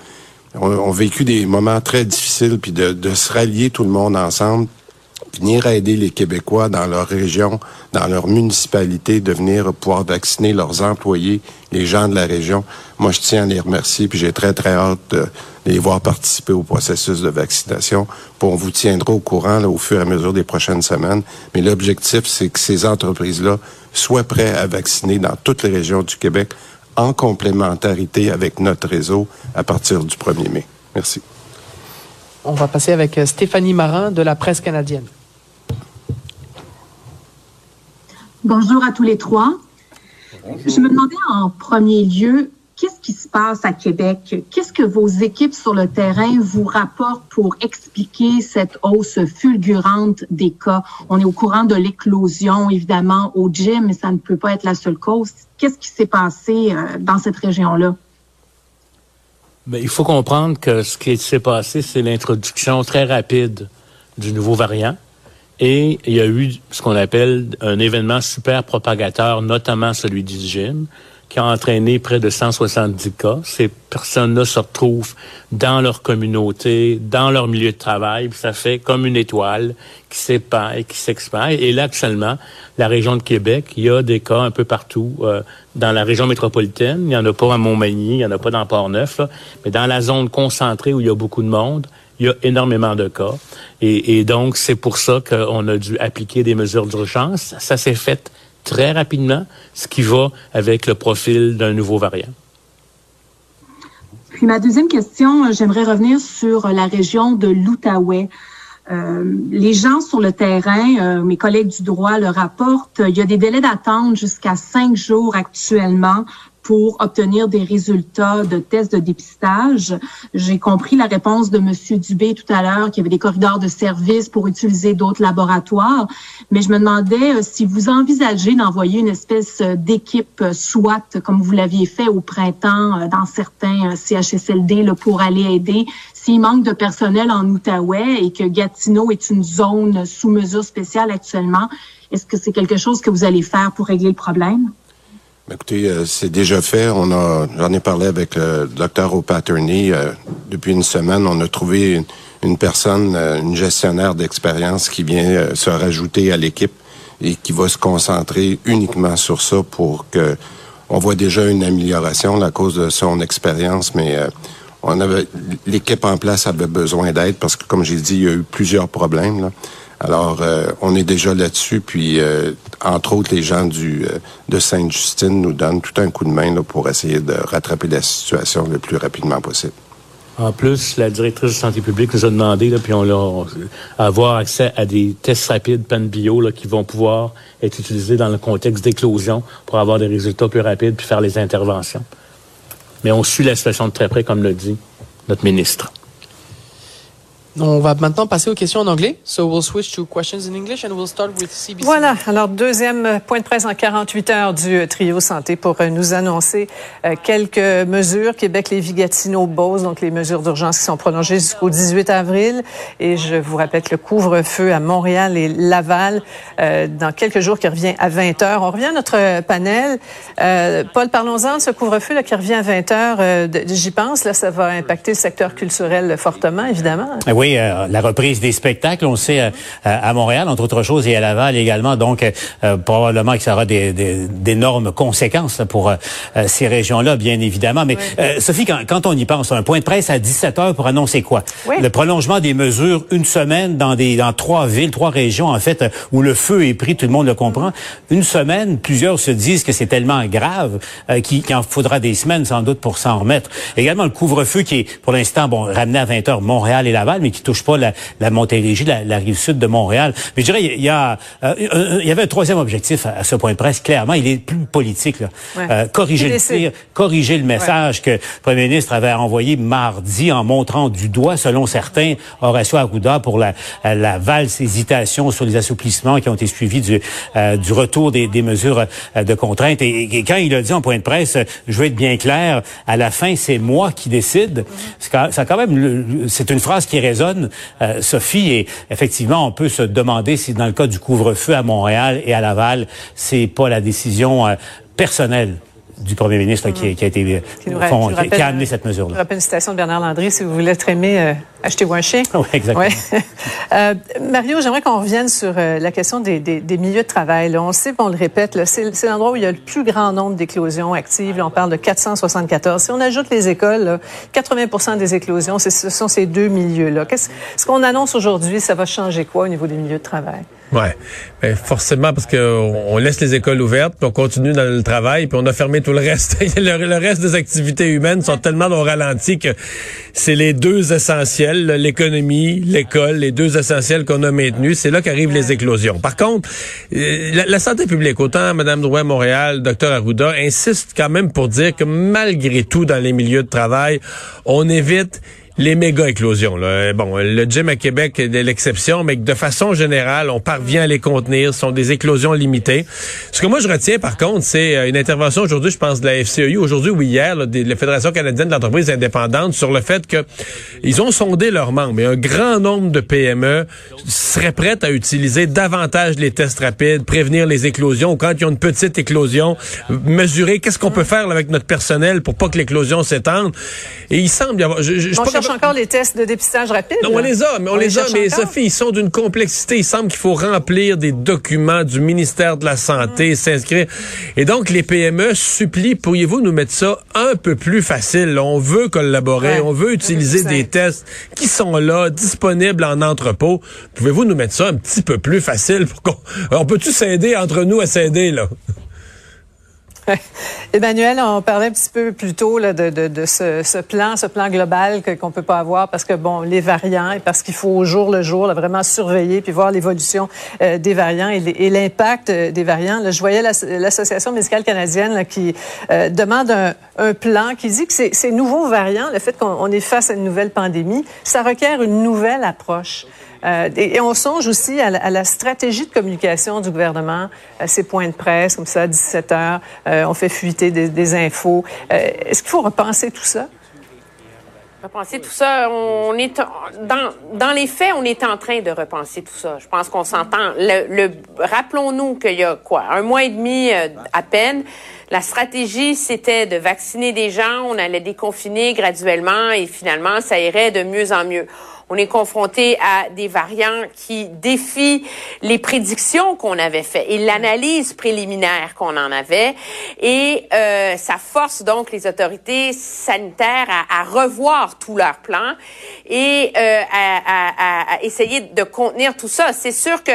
ont, vécu des moments très difficiles, puis de, de se rallier tout le monde ensemble venir aider les Québécois dans leur région, dans leur municipalité, de venir pouvoir vacciner leurs employés, les gens de la région. Moi, je tiens à les remercier, puis j'ai très, très hâte de les voir participer au processus de vaccination. Puis on vous tiendra au courant là, au fur et à mesure des prochaines semaines. Mais l'objectif, c'est que ces entreprises-là soient prêtes à vacciner dans toutes les régions du Québec en complémentarité avec notre réseau à partir du 1er mai. Merci. On va passer avec euh, Stéphanie Marin de la presse canadienne. Bonjour à tous les trois. Je me demandais en premier lieu, qu'est-ce qui se passe à Québec? Qu'est-ce que vos équipes sur le terrain vous rapportent pour expliquer cette hausse fulgurante des cas? On est au courant de l'éclosion, évidemment, au gym, mais ça ne peut pas être la seule cause. Qu'est-ce qui s'est passé euh, dans cette région-là? Mais il faut comprendre que ce qui s'est passé, c'est l'introduction très rapide du nouveau variant. Et il y a eu ce qu'on appelle un événement super propagateur, notamment celui du gym, qui a entraîné près de 170 cas. Ces personnes-là se retrouvent dans leur communauté, dans leur milieu de travail, ça fait comme une étoile qui s'épand et qui s'expand. Et là, actuellement, la région de Québec, il y a des cas un peu partout. Euh, dans la région métropolitaine, il n'y en a pas à Montmagny, il n'y en a pas dans Port-Neuf, mais dans la zone concentrée où il y a beaucoup de monde, il y a énormément de cas. Et, et donc, c'est pour ça qu'on a dû appliquer des mesures d'urgence. Ça s'est fait très rapidement, ce qui va avec le profil d'un nouveau variant. Puis ma deuxième question, j'aimerais revenir sur la région de l'Outaouais. Euh, les gens sur le terrain, euh, mes collègues du droit le rapportent, il y a des délais d'attente jusqu'à cinq jours actuellement pour obtenir des résultats de tests de dépistage. J'ai compris la réponse de Monsieur Dubé tout à l'heure qu'il y avait des corridors de service pour utiliser d'autres laboratoires, mais je me demandais euh, si vous envisagez d'envoyer une espèce euh, d'équipe SWAT comme vous l'aviez fait au printemps dans certains CHSLD là, pour aller aider s'il manque de personnel en Outaouais et que Gatineau est une zone sous mesure spéciale actuellement. Est-ce que c'est quelque chose que vous allez faire pour régler le problème? Écoutez, euh, c'est déjà fait. On a, j'en ai parlé avec le docteur O'Patterney. Euh, depuis une semaine, on a trouvé une, personne, euh, une gestionnaire d'expérience qui vient se rajouter à l'équipe et qui va se concentrer uniquement sur ça pour que on voit déjà une amélioration à cause de son expérience, mais on avait l'équipe en place avait besoin d'aide parce que, comme j'ai dit, il y a eu plusieurs problèmes. Là. Alors, euh, on est déjà là-dessus, puis euh, entre autres, les gens du euh, de Sainte-Justine nous donnent tout un coup de main pour essayer de rattraper la situation le plus rapidement possible. En plus, la directrice de santé publique nous a demandé, puis on l'a, avoir accès à des tests rapides pan bio là, qui vont pouvoir être utilisés dans le contexte d'éclosion pour avoir des résultats plus rapides puis faire les interventions. Mais on suit la situation de très près, comme l'a dit notre ministre. On va maintenant passer aux questions en anglais. So we'll switch to questions in English and we'll start with CBC. Voilà. Alors, deuxième point de presse en 48 heures du trio santé pour euh, nous annoncer euh, quelques mesures. Québec, Lévis, Gatineau, Beauce, donc les mesures d'urgence qui sont prolongées jusqu'au 18 avril. Et je vous rappelle que le couvre-feu à Montréal et Laval euh, dans quelques jours qui revient à 20 heures. On revient à notre panel. Paul, parlons-en de ce couvre-feu là, qui revient à 20 heures. J'y pense, là, ça va impacter le secteur culturel fortement, évidemment. Ah oui, euh, la reprise des spectacles, on sait, euh, à Montréal, entre autres choses, et à Laval également. Donc, euh, probablement que ça aura d'énormes des, conséquences pour ces régions-là, bien évidemment. Mais Sophie, quand, quand, on y pense, un point de presse à 17 heures pour annoncer quoi? Le prolongement des mesures une semaine dans, des, dans trois villes, trois régions, en fait, où le feu est pris, tout le monde le comprend. Une semaine, plusieurs se disent que c'est tellement grave qu'il en faudra des semaines, sans doute, pour s'en remettre. Également, le couvre-feu qui est, pour l'instant, bon, ramené à 20 heures Montréal et Laval, mais qui touche pas la, la Montérégie, la, rive sud de Montréal. Mais je dirais, il y, a, euh, il y avait un troisième objectif à, ce point de presse. Clairement, il est plus politique. Là. Euh, corriger le tir, corriger le message que le premier ministre avait envoyé mardi en montrant du doigt, selon certains, Horacio Arruda pour la, la valse hésitation sur les assouplissements qui ont été suivis du, euh, du retour des, des mesures de contrainte. Et, quand il a dit en point de presse, je veux être bien clair, à la fin, c'est moi qui décide. Mm-hmm. Ça quand même, c'est une phrase qui résonne euh, Sophie, et effectivement, on peut se demander si dans le cas du couvre-feu à Montréal et à Laval, c'est pas la décision euh, personnelle du premier ministre qui, a été qui, a amené cette mesure-là. Je rappelle une citation de Bernard Landry, si vous voulez être aimé, euh, achetez-vous un chien? Oui, exactement. euh, Mario, j'aimerais qu'on revienne sur euh, la question des, des, des, milieux de travail. Là. On sait, on le répète, c'est l'endroit où il y a le plus grand nombre d'éclosions actives. Là, on parle de 474. Si on ajoute les écoles, là, 80% des éclosions, ce sont ces deux milieux-là. Ce qu'on annonce aujourd'hui, ça va changer quoi au niveau des milieux de travail? Ouais, ben forcément parce que on laisse les écoles ouvertes, puis on continue dans le travail, puis on a fermé tout le reste. le, reste des activités humaines sont tellement au ralenti que c'est les deux essentiels, l'économie, l'école, les deux essentiels qu'on a maintenus. C'est là qu'arrivent les éclosions. Par contre, euh, la, santé publique, autant Mme Drouin Montréal, Dr Arruda, insiste quand même pour dire que malgré tout dans les milieux de travail, on évite les méga éclosions. Là. Bon, le gym à Québec est l'exception, mais de façon générale, on parvient à les contenir. Ce sont des éclosions limitées. Ce que moi je retiens, par contre, c'est euh, une intervention aujourd'hui, je pense, de la FCEU, aujourd'hui ou hier, de la Fédération canadienne de l'entreprise indépendante, sur le fait que ils ont sondé leurs membres, mais un grand nombre de PME seraient prêtes à utiliser davantage les tests rapides, prévenir les éclosions, quand ils ont une petite éclosion, mesurer qu'est-ce qu'on peut faire avec notre personnel pour pas que l'éclosion s'étende. Et il semble avoir... encore les tests de dépistage rapide. Non, on les a, mais on, les, a, mais Sophie, ils sont d'une complexité. Il semble qu'il faut remplir des documents du ministère de la Santé, mm. s'inscrire. Et donc, les PME supplient, pourriez-vous nous mettre ça un peu plus facile? On veut collaborer, on veut utiliser des tests qui sont là, disponibles en entrepôt. Pouvez-vous nous mettre ça un petit peu plus facile pour qu'on... On peut-tu s'aider entre nous à s'aider, là? Emmanuel, on parlait un petit peu plus tôt de, ce, plan, ce plan global qu'on ne peut pas avoir parce que, bon, les variants et parce qu'il faut au jour le jour vraiment surveiller puis voir l'évolution euh, des variants et, l'impact euh, des variants. Je voyais l'Association médicale canadienne qui euh, demande un, un, plan qui dit que ces, ces nouveaux variants, le fait qu'on est face à une nouvelle pandémie, ça requiert une nouvelle approche. Euh, et, on songe aussi à la, stratégie de communication du gouvernement, à ces points de presse, comme ça, à 17 heures, euh, on fait fuiter des, infos. Euh, est-ce qu'il faut repenser tout ça? Repenser tout ça, on est dans, dans les faits, on est en train de repenser tout ça. Je pense qu'on s'entend. Rappelons-nous qu'il y a quoi, un mois et demi à peine, la stratégie c'était de vacciner des gens, on allait déconfiner graduellement et finalement ça irait de mieux en mieux on est confronté à des variants qui défient les prédictions qu'on avait faites et l'analyse préliminaire qu'on en avait. Et euh, ça force donc les autorités sanitaires à, revoir tout leur plan et euh, à, à essayer de contenir tout ça. C'est sûr que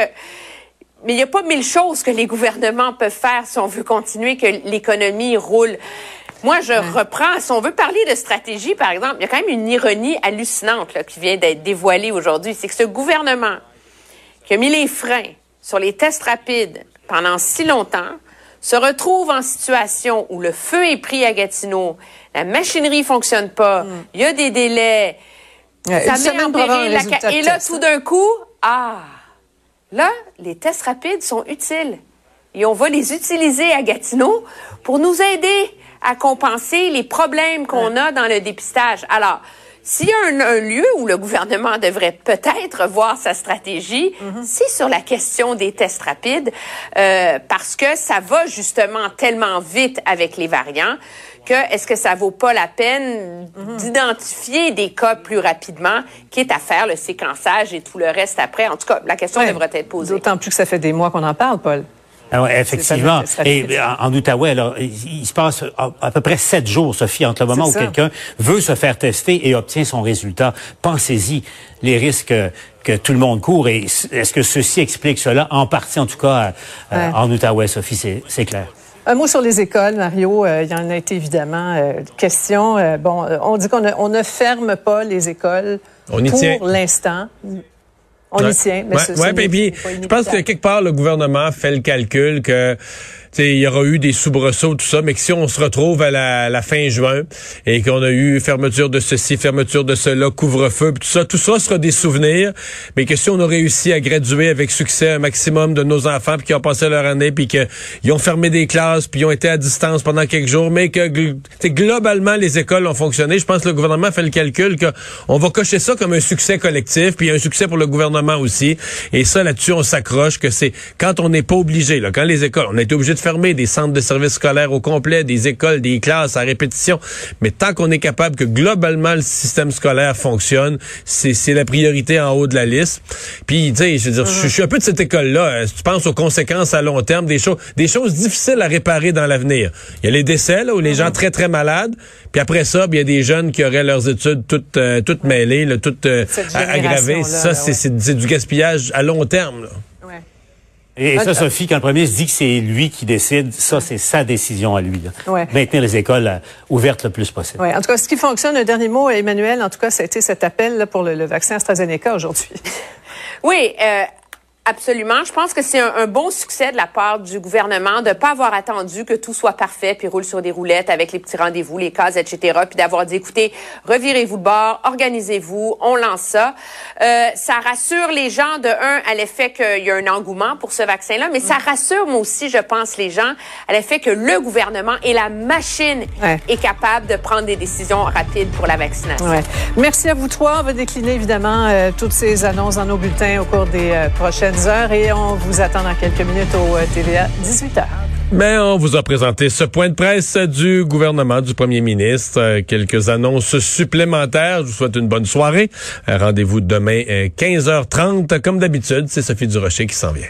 mais il n'y a pas mille choses que les gouvernements peuvent faire si on veut continuer que l'économie roule. Moi, je reprends, si on veut parler de stratégie, par exemple, il y a quand même une ironie hallucinante là, qui vient d'être dévoilée aujourd'hui. C'est que ce gouvernement qui a mis les freins sur les tests rapides pendant si longtemps se retrouve en situation où le feu est pris à Gatineau, la machinerie fonctionne pas, mm. il y a des délais, ça met en péril la... Et là, tout d'un coup, ah, là, les tests rapides sont utiles. Et on va les utiliser à Gatineau pour nous aider à compenser les problèmes qu'on a dans le dépistage. Alors, s'il y a un, lieu où le gouvernement devrait peut-être voir sa stratégie, mhm. c'est sur la question des tests rapides, euh, parce que ça va justement tellement vite avec les variants que est-ce que ça vaut pas la peine d'identifier des cas plus rapidement, quitte à faire le séquençage et tout le reste après? En tout cas, la question devrait être posée. D'autant plus que ça fait des mois qu'on en parle, Paul. Ah effectivement. Et en, Outaouais, alors, il, se passe à, peu près sept jours, Sophie, entre le moment où quelqu'un veut se faire tester et obtient son résultat. Pensez-y, les risques que tout le monde court. Et est-ce que ceci explique cela, en partie en tout cas, euh, en Outaouais, Sophie, c'est clair. Un mot sur les écoles, Mario. Euh, il y en a été évidemment euh, question. bon, on dit qu'on ne ferme pas les écoles on y pour l'instant. On y tient. Mais ouais, puis, je pense que quelque part, le gouvernement fait le calcul que il y aura eu des soubresauts, tout ça, mais que si on se retrouve à la, fin juin et qu'on a eu fermeture de ceci, fermeture de cela, couvre-feu, tout ça, tout ça sera des souvenirs, mais que si on a réussi à graduer avec succès un maximum de nos enfants, puis qui ont passé leur année, puis qu'ils ont fermé des classes, puis ils ont été à distance pendant quelques jours, mais que globalement, les écoles ont fonctionné, je pense que le gouvernement fait le calcul qu'on va cocher ça comme un succès collectif, puis un succès pour le gouvernement aussi. Et ça, là-dessus, on s'accroche que c'est quand on n'est pas obligé, là, quand les écoles, on a été obligé de fermer des centres de services scolaires au complet, des écoles, des classes à répétition. Mais tant qu'on est capable que globalement le système scolaire fonctionne, c'est la priorité en haut de la liste. Puis, tu sais, je veux dire, je, suis un peu de cette école-là. Tu penses aux conséquences à long terme, des choses, des choses difficiles à réparer dans l'avenir. Il y a les décès, là, où les gens très, très malades. Puis après ça, il y a des jeunes qui auraient leurs études toutes, euh, toutes mêlées, là, toutes euh, aggravées. Ça, c'est du gaspillage à long terme. Là. Et, ça, Sophie, quand le premier ministre dit que c'est lui qui décide, ça, c'est sa décision à lui. Maintenir les écoles euh, ouvertes le plus possible. Ouais. En tout cas, ce qui fonctionne, un dernier mot, Emmanuel, en tout cas, ça a été cet appel pour le, vaccin AstraZeneca aujourd'hui. Oui, euh, Absolument. Je pense que c'est un, bon succès de la part du gouvernement de ne pas avoir attendu que tout soit parfait, puis roule sur des roulettes avec les petits rendez-vous, les cases, etc., puis d'avoir dit, écoutez, revirez-vous le bord, organisez-vous, on lance ça. Euh, ça rassure les gens, de un, à l'effet qu'il y a un engouement pour ce vaccin-là, mais ça mm. rassure, moi aussi, je pense, les gens, à l'effet que le gouvernement et la machine est capable de prendre des décisions rapides pour la vaccination. Ouais. Merci à vous trois. On va décliner, évidemment, euh, toutes ces annonces dans nos bulletins au cours des euh, prochaines et on vous attend dans quelques minutes au euh, TVA 18h. Mais on vous a présenté ce point de presse du gouvernement, du premier ministre. Euh, quelques annonces supplémentaires. Je vous souhaite une bonne soirée. Euh, rendez-vous demain 15h30. Comme d'habitude, c'est Sophie Durocher qui s'en vient.